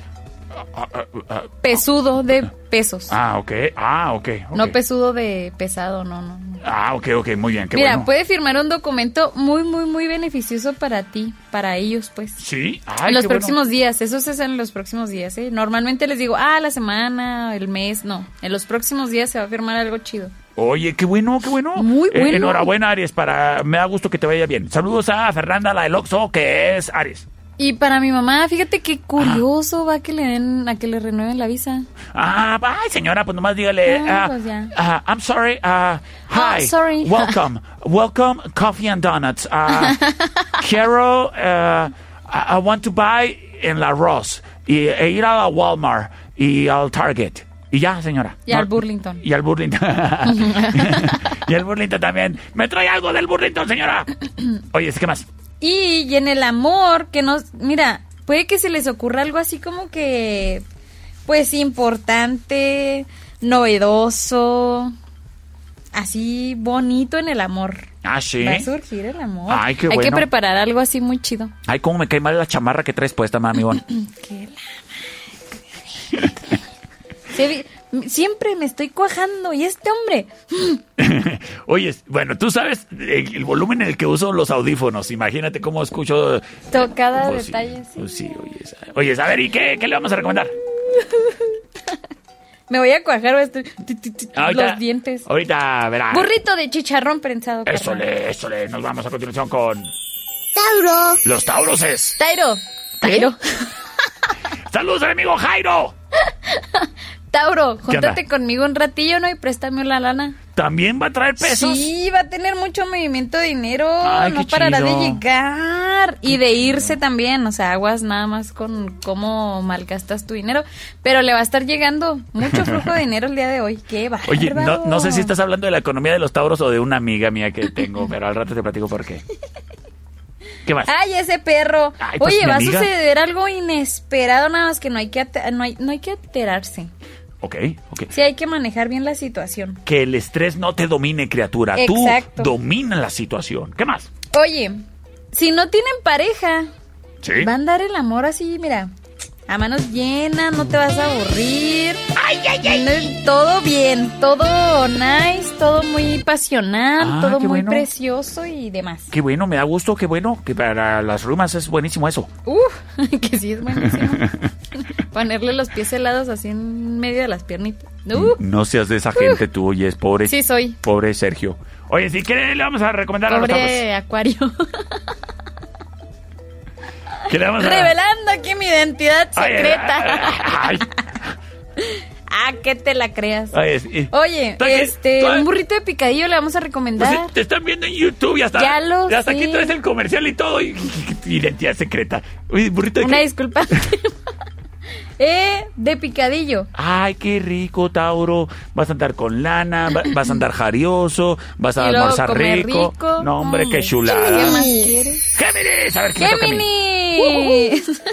Pesudo de pesos. Ah, ok. Ah, ok. ok. No pesudo de pesado, no, no. no. Ah, ok, ok. Muy bien. Qué Mira, bueno. puede firmar un documento muy, muy, muy beneficioso para ti, para ellos, pues. Sí. Ay, en los qué bueno. próximos días, eso se hace en los próximos días, ¿eh? Normalmente les digo, ah, la semana, el mes, no. En los próximos días se va a firmar algo chido. Oye, qué bueno, qué bueno. Muy Eh, bueno. enhorabuena, Aries. Para... Me da gusto que te vaya bien. Saludos a Fernanda, la del Oxxo, que es Aries. Y para mi mamá, fíjate qué curioso va que le den, a que le renueven la visa. Ah, ay, señora, pues nomás dígale. Ah, ah, pues ya. ah, I'm sorry. Uh, hi. Oh, sorry. Welcome. Welcome, Coffee and Donuts. Uh, quiero. uh, I I want to buy en la Ross. Y, e ir a la Walmart y al Target. Y ya, señora. Y al Burlington. Y al Burlington. y al Burlington también. ¿Me trae algo del Burlington, señora? Oye, ¿qué más? Y, y en el amor, que nos, mira, puede que se les ocurra algo así como que, pues importante, novedoso, así bonito en el amor. Ah, sí. Va a surgir el amor. Ay, qué Hay que preparar algo así muy chido. Ay, cómo me cae mal la chamarra que traes puesta, mami. Bon. Qué Se vi- Siempre me estoy cuajando y este hombre. Oye, bueno, tú sabes el, el volumen en el que uso los audífonos. Imagínate cómo escucho. Tocada sí, detalles. pues sí, oye. sa- Oye, a ver, ¿y qué, qué le vamos a recomendar? Me voy a cuajar Ahorita- los dientes. Ahorita verá. Burrito de chicharrón prensado. Eso le, eso le. Nos vamos a continuación con Tauro. los tauroses. Tairo. Tairo. Saludos al amigo Jairo. Tauro, júntate conmigo un ratillo, ¿no? Y préstame la lana. ¿También va a traer pesos? Sí, va a tener mucho movimiento de dinero. Ay, no parará chido. de llegar. Y de irse también. O sea, aguas nada más con cómo malgastas tu dinero. Pero le va a estar llegando mucho flujo de dinero el día de hoy. Qué bárbaro. Oye, no, no sé si estás hablando de la economía de los tauros o de una amiga mía que tengo, pero al rato te platico por qué. ¿Qué más? Ay, ese perro. Ay, pues, Oye, va amiga. a suceder algo inesperado, nada más que no hay que, no hay, no hay que alterarse. Ok, ok. Sí, hay que manejar bien la situación. Que el estrés no te domine, criatura. Exacto. Tú domina la situación. ¿Qué más? Oye, si no tienen pareja, Sí. va a andar el amor así, mira, a manos llenas, no te vas a aburrir. Ay, ay, ay. Todo bien, todo nice, todo muy pasional, Ah, todo muy bueno. precioso y demás. Qué bueno, me da gusto, qué bueno. Que para las rumas es buenísimo eso. Uf, que sí es buenísimo. Ponerle los pies helados así en medio de las piernitas. Uh, No seas de esa gente tú, oye, es pobre. Sí, soy. Pobre Sergio. Oye, si quiere le vamos a recomendar a los pobre acuario. ¿Qué le vamos a Revelando aquí mi identidad Ay, secreta. ay, ah, que te la creas. ay, sí. Oye, ¿Tú qué? este, un burrito de picadillo le vamos a Pues, recomendar. te están viendo en YouTube y hasta, Ya lo y hasta aquí sé. traes el comercial y todo. Y, y- identidad secreta. Oye, burrito de Una disculpa. eh, de picadillo. Ay, qué rico, Tauro. Vas a andar con lana, va- vas a andar jarioso, vas a Y luego almorzar comer rico. rico. No, hombre, qué chulada. ¿Qué más quieres? Géminis, a ver qué me toca a mí. ¡Géminis!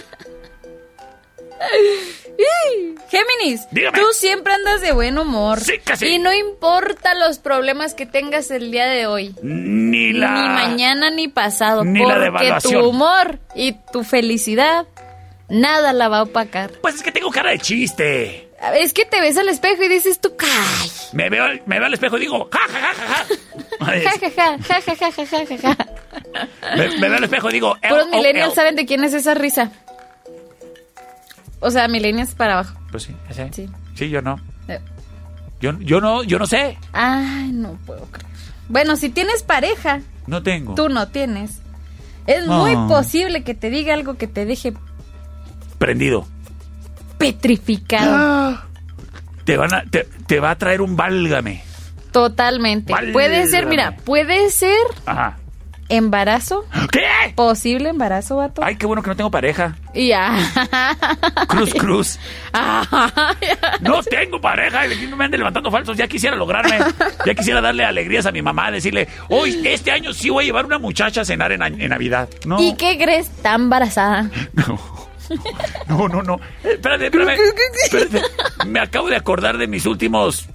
Géminis, Dígame. tú siempre andas de buen humor. Sí, casi. Y no importa los problemas que tengas el día de hoy. Ni la. Ni mañana ni pasado. Ni la porque devaluación. tu humor y tu felicidad Nada la va a opacar. Pues es que tengo cara de chiste. Es que te ves al espejo y dices tú, ¡cay! Me veo, me veo al espejo y digo, ¡ja, ja, ja, ja, ja! ¡Ja, ja, ja, ja, ja, ja, ja! Me, me veo al espejo y digo, eh, Puros oh, millennials eh, oh". saben de quién es esa risa. O sea, millennials para abajo. Pues sí, ese. Sí. Sí, yo no. Eh. Yo, yo no, yo no sé. Ay, no puedo creer. Bueno, si tienes pareja. No tengo. Tú no tienes. Es muy ah. posible que te diga algo que te deje Prendido. petrificado. Te van a, te, te va a traer un válgame. Totalmente. Puede ser, mira, puede ser Ajá. embarazo. ¿Qué? Posible embarazo, vato. Ay, qué bueno que no tengo pareja. Ya. Cruz, cruz. No tengo pareja. y no me anden levantando falsos. Ya quisiera lograrme. Ya quisiera darle alegrías a mi mamá. Decirle, hoy, este año sí voy a llevar una muchacha a cenar en Navidad. No. ¿Y qué crees? Está embarazada. No, no, no. Eh, Espérate, espérame. Espérate. Me acabo de acordar de mis últimos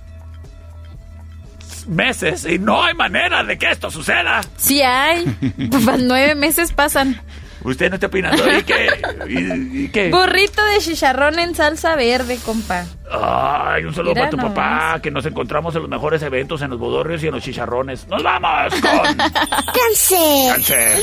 meses y no hay manera de que esto suceda. Sí hay. Pues nueve meses pasan. Usted no está opinando. ¿Y qué? ¿Y, y qué? Burrito de chicharrón en salsa verde, compa. Ay, un saludo Mira para tu nomás. papá, que nos encontramos en los mejores eventos, en los bodorrios y en los chicharrones. ¡Nos vamos con ¡Cáncer! cáncer!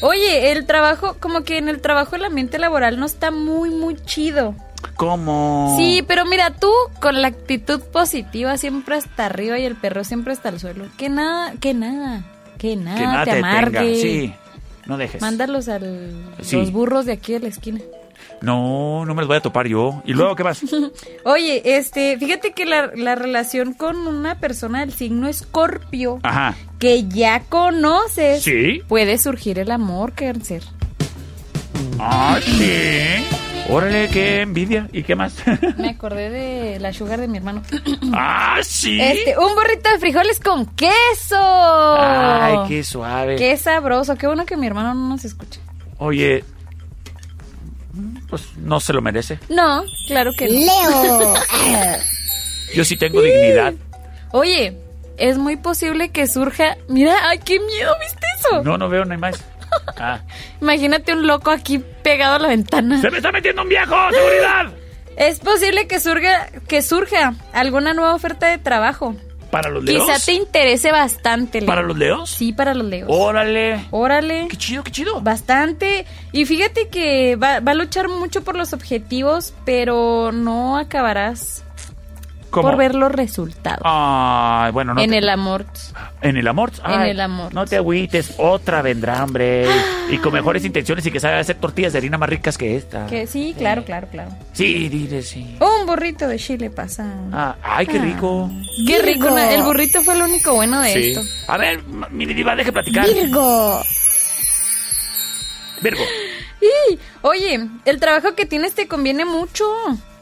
Oye, el trabajo, como que en el trabajo el ambiente laboral no está muy, muy chido. ¿Cómo? Sí, pero mira, tú con la actitud positiva siempre hasta arriba y el perro siempre hasta el suelo. Que nada, que nada, que nada, que nada te te amargue. Sí, no dejes. Mándalos al Sí. los burros de aquí de la esquina. No, no me los voy a topar yo. ¿Y luego qué más? Oye, este, fíjate que la, la relación con una persona del signo escorpio Ajá. que ya conoces, Sí. puede surgir el amor, cáncer. Ah, sí. Órale, qué envidia. ¿Y qué más? Me acordé de la sugar de mi hermano. ah, sí. Este, un burrito de frijoles con queso. Ay, qué suave. Qué sabroso. Qué bueno que mi hermano no nos escucha. Oye, pues no se lo merece. No, claro que no. Leo. Yo sí tengo dignidad. Oye, es muy posible que surja. Mira, ay, qué miedo, ¿viste eso? No, no veo nada más. Ah. Imagínate un loco aquí pegado a la ventana. ¡Se me está metiendo un viejo! ¡Seguridad! Es posible que surja, que surja alguna nueva oferta de trabajo. ¿Para los leos? Quizá te interese bastante. Leo. ¿Para los leos? Sí, para los leos. Órale. Órale. Qué chido, qué chido. Bastante. Y fíjate que va, va a luchar mucho por los objetivos, pero no acabarás ¿Cómo? por ver los resultados. Ay, bueno, no. en te- el amor. ¿En el amor? En Ay, el amor. No te agüites, otra vendrá, hombre. Y con mejores intenciones y que sabe hacer tortillas de harina más ricas que esta. Que sí, claro, claro, claro. Sí, dile sí. Un burrito de chile pasa. Ah, ay, qué Ah. rico. Qué rico. El burrito fue lo único bueno de Sí. esto. A ver, mi diva, deje platicar. Virgo. Virgo. Y, oye, el trabajo que tienes te conviene mucho.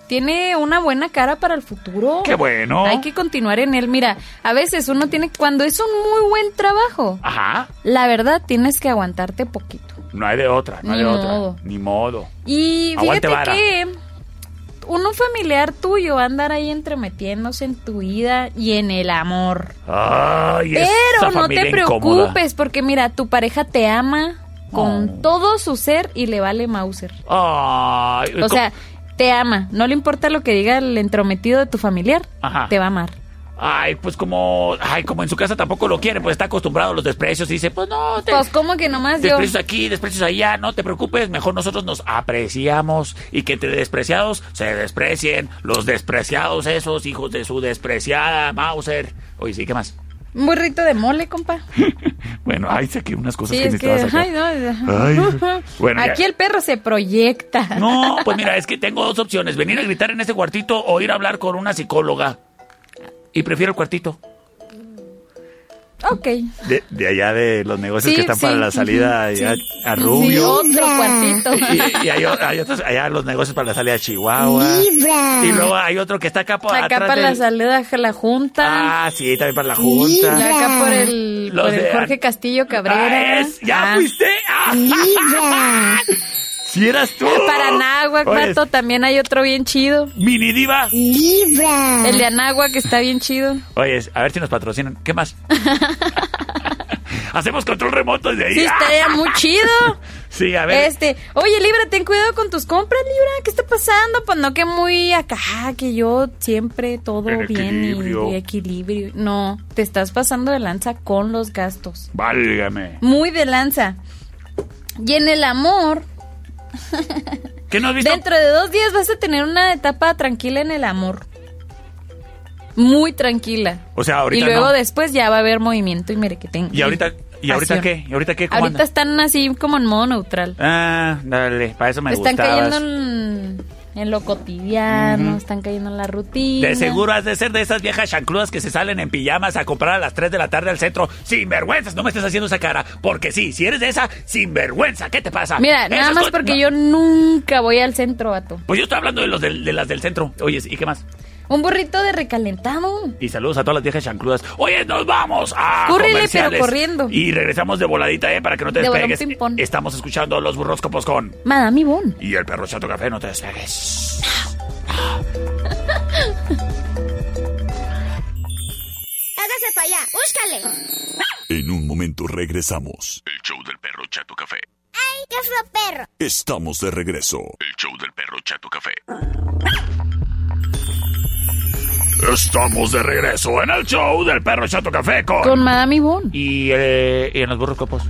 Tiene una buena cara para el futuro. Qué bueno. Hay que continuar en él. Mira, a veces uno tiene, cuando es un muy buen trabajo, Ajá. la verdad tienes que aguantarte poquito. No hay de otra, no hay Ni de otra. modo. Ni modo. Y Aguante fíjate vara. que uno familiar tuyo va a andar ahí entremetiéndose en tu vida y en el amor. Ay, Pero esa no te incómoda. preocupes porque mira, tu pareja te ama con todo su ser y le vale Mauser. Ay, O sea, te ama. No le importa lo que diga el entrometido de tu familiar. Ajá. Te va a amar. Ay, pues como, ay, como en su casa tampoco lo quiere, pues está acostumbrado a los desprecios y dice, pues no, te, Pues como que nomás yo. desprecios aquí, desprecios allá, no te preocupes, mejor nosotros nos apreciamos y que te despreciados se desprecien, los despreciados esos hijos de su despreciada Mauser. Oye, sí, ¿qué más? Un burrito de mole, compa. Bueno, ahí saqué unas cosas Sí, que es que. Ay, no. Ay, bueno, ya. Aquí el perro se proyecta. No, pues mira, es que tengo dos opciones, venir a gritar en este cuartito o ir a hablar con una psicóloga. Y prefiero el cuartito. Ok. De, de allá de los negocios Sí, que están para sí, la salida allá sí. a Rubio. otro cuartito. Y, y hay, hay otros allá los negocios para la salida a Chihuahua. Libra. Y luego hay otro que está acá por Acá atrás para la del- salida a la junta. Ah, sí, también para la junta. Acá por el, Los por el de- Jorge Castillo Cabrera. Ah, es- ¿Ya Ah. fuiste? Ah. Si eras tú. Para Anáhuac, Oye, vato, también hay otro bien chido. Mini diva. Libra. El de Anáhuac está bien chido. Oye, a ver si nos patrocinan. ¿Qué más? Hacemos control remoto desde ahí. Sí, estaría muy chido. Sí, a ver. Este, oye, Libra, ten cuidado con tus compras, Libra. ¿Qué está pasando? Pues no que muy acá, que yo siempre todo En bien y- equilibrio. y equilibrio. No, te estás pasando de lanza con los gastos. Válgame. Muy de lanza. Y en el amor, ¿Qué no has visto? dentro de dos días vas a tener una etapa tranquila en el amor. Muy tranquila. O sea, ahorita y luego no. después ya va a haber movimiento y merequetén. ¿Y ahorita, ¿y ahorita qué? ¿Y ahorita qué? ¿Cómo Ahorita están así como en modo neutral. Ah, dale, para eso me están gustabas. cayendo en, en lo cotidiano, están cayendo en la rutina. De seguro has de ser de esas viejas chancludas que se salen en pijamas a comprar a las 3 de la tarde al centro. Sin vergüenzas, no me estés haciendo esa cara. Porque sí, si eres de esa, sin vergüenza, ¿qué te pasa? Mira, nada más porque no. yo nunca voy al centro, vato. Pues yo estoy hablando de los del- de las del centro. Oye, ¿y qué más? Un burrito de recalentado. Y saludos a todas las viejas chancludas. Oye, nos vamos a Córrele, comerciales. pero corriendo. Y regresamos de voladita, ¿eh? Para que no te De despegues. Estamos escuchando los burroscopos con... Madame Ivonne. Y el perro chato café, no te despegues. Hágase para allá, búscale. En un momento regresamos. El show del perro Chato Café. ¡Ay, qué es lo perro! Estamos de regreso. El show del perro Chato Café. Estamos de regreso en el show del perro Chato Café con... Con Madame Ivonne. Y, eh, y en los burroscopos.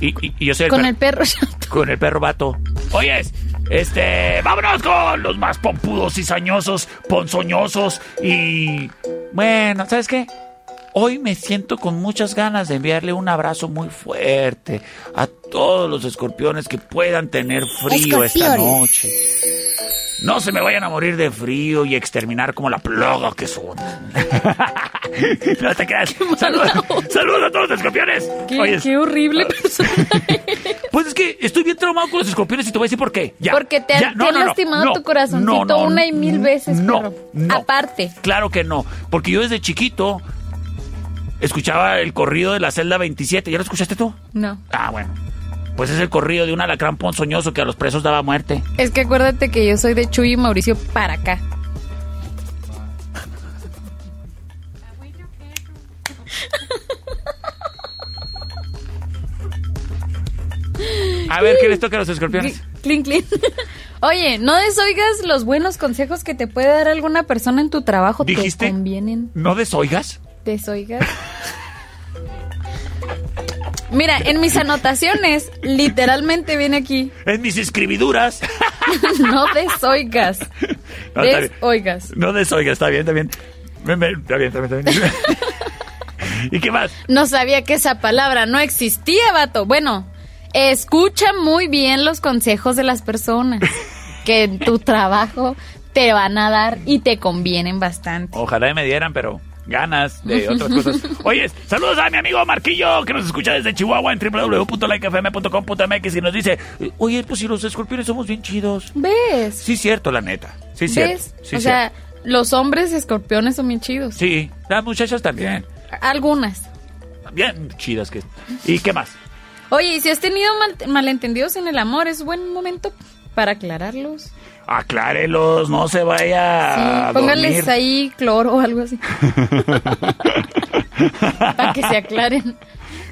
Y, y- y yo soy el Con per- el perro chato. con el perro vato. Oyes, este, vámonos con los más pompudos, cizañosos, ponzoñosos y... Bueno, ¿sabes qué? Hoy me siento con muchas ganas de enviarle un abrazo muy fuerte a todos los escorpiones que puedan tener frío esta Escorpiones. noche. No se me vayan a morir de frío y exterminar como la plaga que son. no te creas. Saludos, saludos a todos los escorpiones. Qué, Oyes, qué horrible persona. pues es que estoy bien traumado con los escorpiones y te voy a decir por qué. Ya, Porque te, ya, han- no, te han no, no, lastimado no, tu corazoncito una y mil veces, no, no. Aparte. Claro que no, porque yo desde chiquito escuchaba el corrido de la celda 27. ¿Ya lo escuchaste tú? No. Ah, bueno. Pues es el corrido de un alacrán ponzoñoso que a los presos daba muerte. Es que acuérdate que yo soy de Chuy y Mauricio para acá. A ver, ¿qué les toca a los escorpiones? Clink, clink. Oye, no desoigas los buenos consejos que te puede dar alguna persona en tu trabajo. ¿Dijiste? Te convienen. ¿No desoigas? Desoigas. Mira, en mis anotaciones, literalmente viene aquí. En mis escribiduras. No desoigas. No. Desoigas. No desoigas, está bien, está bien. Está bien, está bien, está bien. ¿Y qué más? No sabía que esa palabra no existía, vato. Bueno, escucha muy bien los consejos de las personas que en tu trabajo te van a dar y te convienen bastante. Ojalá me dieran, pero ganas de otras cosas. Oye, saludos a mi amigo Marquillo, que nos escucha desde Chihuahua en www.likefm.com.mx y nos dice, oye, pues si los escorpiones somos bien chidos. ¿Ves? Sí, cierto, la neta. Sí, ¿Ves? cierto. Sí, o sea, los hombres escorpiones son bien chidos. Sí, las muchachas también. Algunas. Bien chidas que... ¿Y qué más? Oye, y si has tenido mal- malentendidos en el amor, es buen momento para aclararlos. Aclárelos, no se vaya Sí, a póngales dormir. ahí cloro o algo así. para que se aclaren.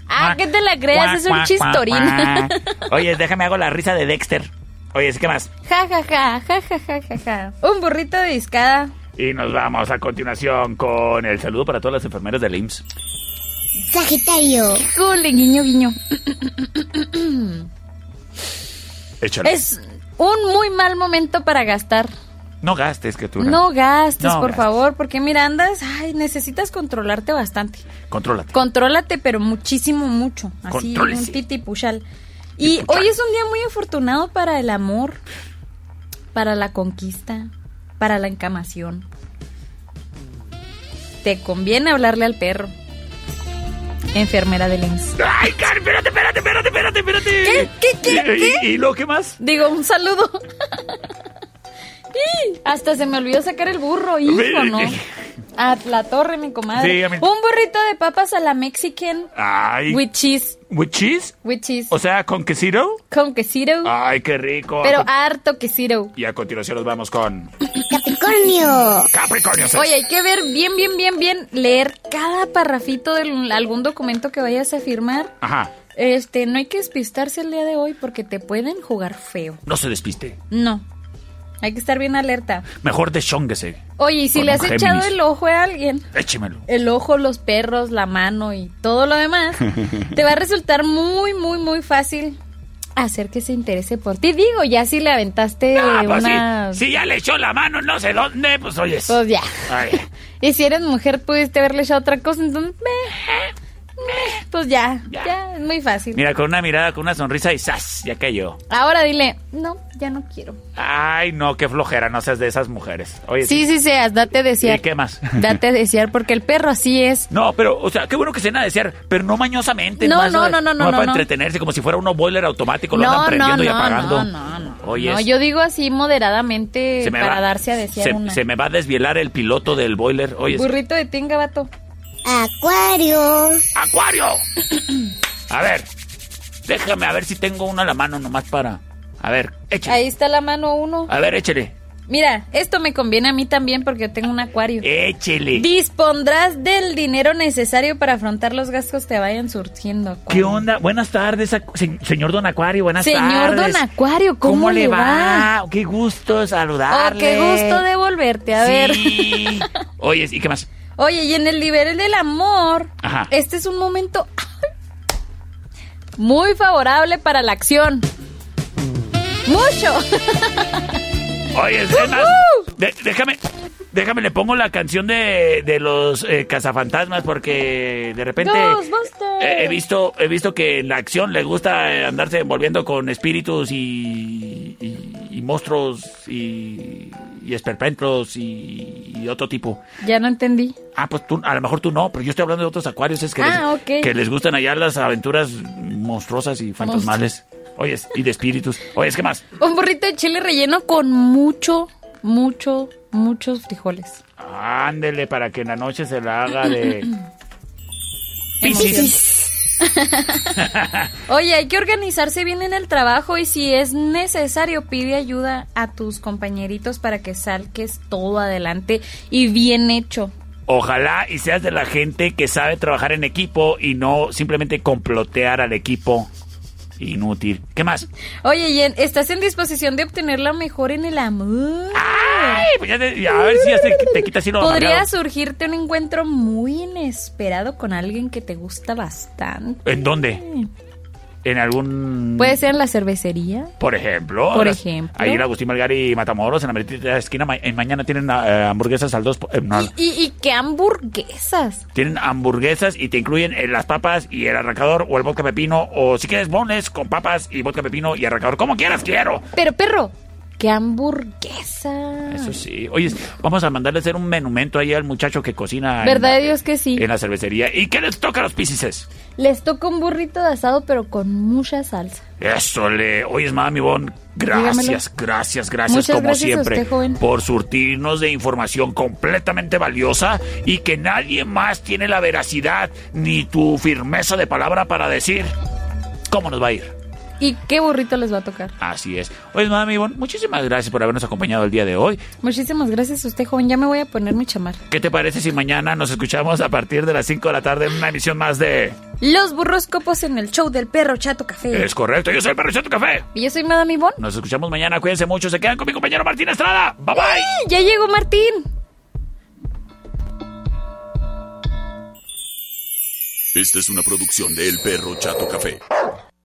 Ah, ¿qué te la creas? Es un chistorín. Oye, déjame hago la risa de Dexter. Oye, ¿qué más? Ja, ja, ja, ja, ja, ja, ja, ja. Un burrito de discada. Y nos vamos a continuación con el saludo para todas las enfermeras del IMSS. Sagitario. Jule, guiño, guiño. Échale. Es un muy mal momento para gastar. No gastes, que tú. No gastes, No por gastes. favor, porque mira, andas, ay, necesitas controlarte bastante. Contrólate. Contrólate, pero muchísimo, mucho. Así, Contrólese. un titi puchal. Y hoy es un día muy afortunado para el amor, para la conquista, para la encamación. Te conviene hablarle al perro. Enfermera de IMSS. ¡Ay, Karen, espérate, espérate, espérate, espérate, espérate! ¿Qué, qué, qué, ¿Y, qué? y, y lo que más? Digo, un saludo. Hasta se me olvidó sacar el burro, hijo, ¿no? A la torre, mi comadre. Sí, a mí- Un burrito de papas a la Mexican Ay. with cheese. ¿With cheese? With cheese. O sea, con quesito. Con quesito. Ay, qué rico. pero harto quesito. Y a continuación nos vamos con Capricornio. Capricornio. Oye, hay que ver bien, bien, bien, bien, leer cada parrafito de algún documento que vayas a firmar. Ajá. Este, no hay que despistarse el día de hoy porque te pueden jugar feo. No se despiste. No. Hay que estar bien alerta. Mejor deschónguese. Oye, y si le has echado el ojo a alguien, Échemelo. el ojo, los perros, la mano y todo lo demás, te va a resultar muy, muy, muy fácil hacer que se interese por ti. Digo, ya si le aventaste Ah, pues una... Si ya le echó la mano no sé dónde, pues oyes. Pues ya. Ay. Y si eres mujer, pudiste haberle echado otra cosa, entonces... meh, pues ya, ya, es muy fácil. Mira, con una mirada, con una sonrisa y ¡zas! Ya cayó. Ahora dile, no, ya no quiero. Ay, no, qué flojera, no seas de esas mujeres. Oye, Sí, sí seas, date a ¿Y desear. qué más? Date a desear, porque el perro así es. No, pero, o sea, qué bueno que se a desear, pero no mañosamente. No, nomás, no, no, no, no, nomás no, para no. entretenerse, como si fuera uno boiler automático, lo No, andan prendiendo y apagando. no, no, no. Oye, No, yo digo así moderadamente para va- darse a desear se, una. se me va a desvielar el piloto del boiler. Oye, Burrito de tinga, vato. Acuario. ¡Acuario! A ver, déjame a ver si tengo uno a la mano nomás para... A ver, échale. Ahí está la mano uno. A ver, échale. Mira, esto me conviene a mí también porque yo tengo un acuario. Échele. Dispondrás del dinero necesario para afrontar los gastos que vayan surgiendo. ¿Qué onda? Buenas tardes, señor Don Acuario, buenas Señor tardes. Don Acuario, ¿cómo, le va? va? Qué gusto Oh, saludarle. qué gusto de volverte a ver. Sí. Oye, ¿y qué más? Oye, y en el nivel del amor, Ajá. este es un momento muy favorable para la acción. Mucho. Oye, es más, de- déjame, déjame, le pongo la canción de, de los eh, cazafantasmas porque de repente eh, he visto, he visto que en la acción le gusta eh, andarse envolviendo con espíritus y, y, y monstruos y, y esperpentos y, y otro tipo. Ya no entendí. Ah, pues tú, a lo mejor tú no, pero yo estoy hablando de otros acuarios, es que, Ah, les, ok. que les gustan allá las aventuras monstruosas y fantasmales. Oye, y de espíritus. Oye, ¿qué más? Un burrito de chile relleno con mucho, mucho, muchos frijoles. Ándele para que en la noche se la haga de... Piscis. Oye, hay que organizarse bien en el trabajo y si es necesario pide ayuda a tus compañeritos para que salques todo adelante y bien hecho. Ojalá y seas de la gente que sabe trabajar en equipo y no simplemente complotear al equipo. Inútil. ¿Qué más? Oye, y en- estás en disposición de obtener lo mejor en el amor. Ay, pues ya te- ya, a ver si ya te, te quitas así lo Podría amargado. surgirte un encuentro muy inesperado con alguien que te gusta bastante. ¿En dónde? ¿En algún...? Puede ser en la cervecería. Por ejemplo. Por las- ejemplo. Ahí en Agustín Malgari y Matamoros, en la meritita esquina. ma- En mañana tienen eh, hamburguesas al dos... eh, no, ¿Y, y qué hamburguesas? Tienen hamburguesas y te incluyen eh, las papas y el arrancador o el vodka pepino. O si quieres bonles con papas y vodka pepino y arrancador. Como quieras, quiero. Pero, perro, ¿qué hamburguesa? Eso sí. Oye, vamos a mandarle a hacer un menumento ahí al muchacho que cocina. ¿Verdad de Dios que sí? En la cervecería. ¿Y qué les toca a los piscises? Les toca un burrito de asado, pero con mucha salsa. Eso le. Oye, mami Bon, gracias, Dígamelo. gracias, gracias, Muchas como gracias a siempre, usted, joven. por surtirnos de información completamente valiosa y que nadie más tiene la veracidad ni tu firmeza de palabra para decir cómo nos va a ir. ¿Y qué burrito les va a tocar? Así es. Oye, Madame Ivonne, muchísimas gracias por habernos acompañado el día de hoy. Muchísimas gracias a usted, joven. Ya me voy a poner mi chamar. ¿Qué te parece si mañana nos escuchamos a partir de las 5 de la tarde en una emisión más de... Los burroscopos en el show del perro Chato Café. Es correcto, yo soy el perro Chato Café. Y yo soy Madame Ivonne. Nos escuchamos mañana, cuídense mucho, se quedan con mi compañero Martín Estrada. Bye bye. Ya llegó Martín. Esta es una producción de El Perro Chato Café.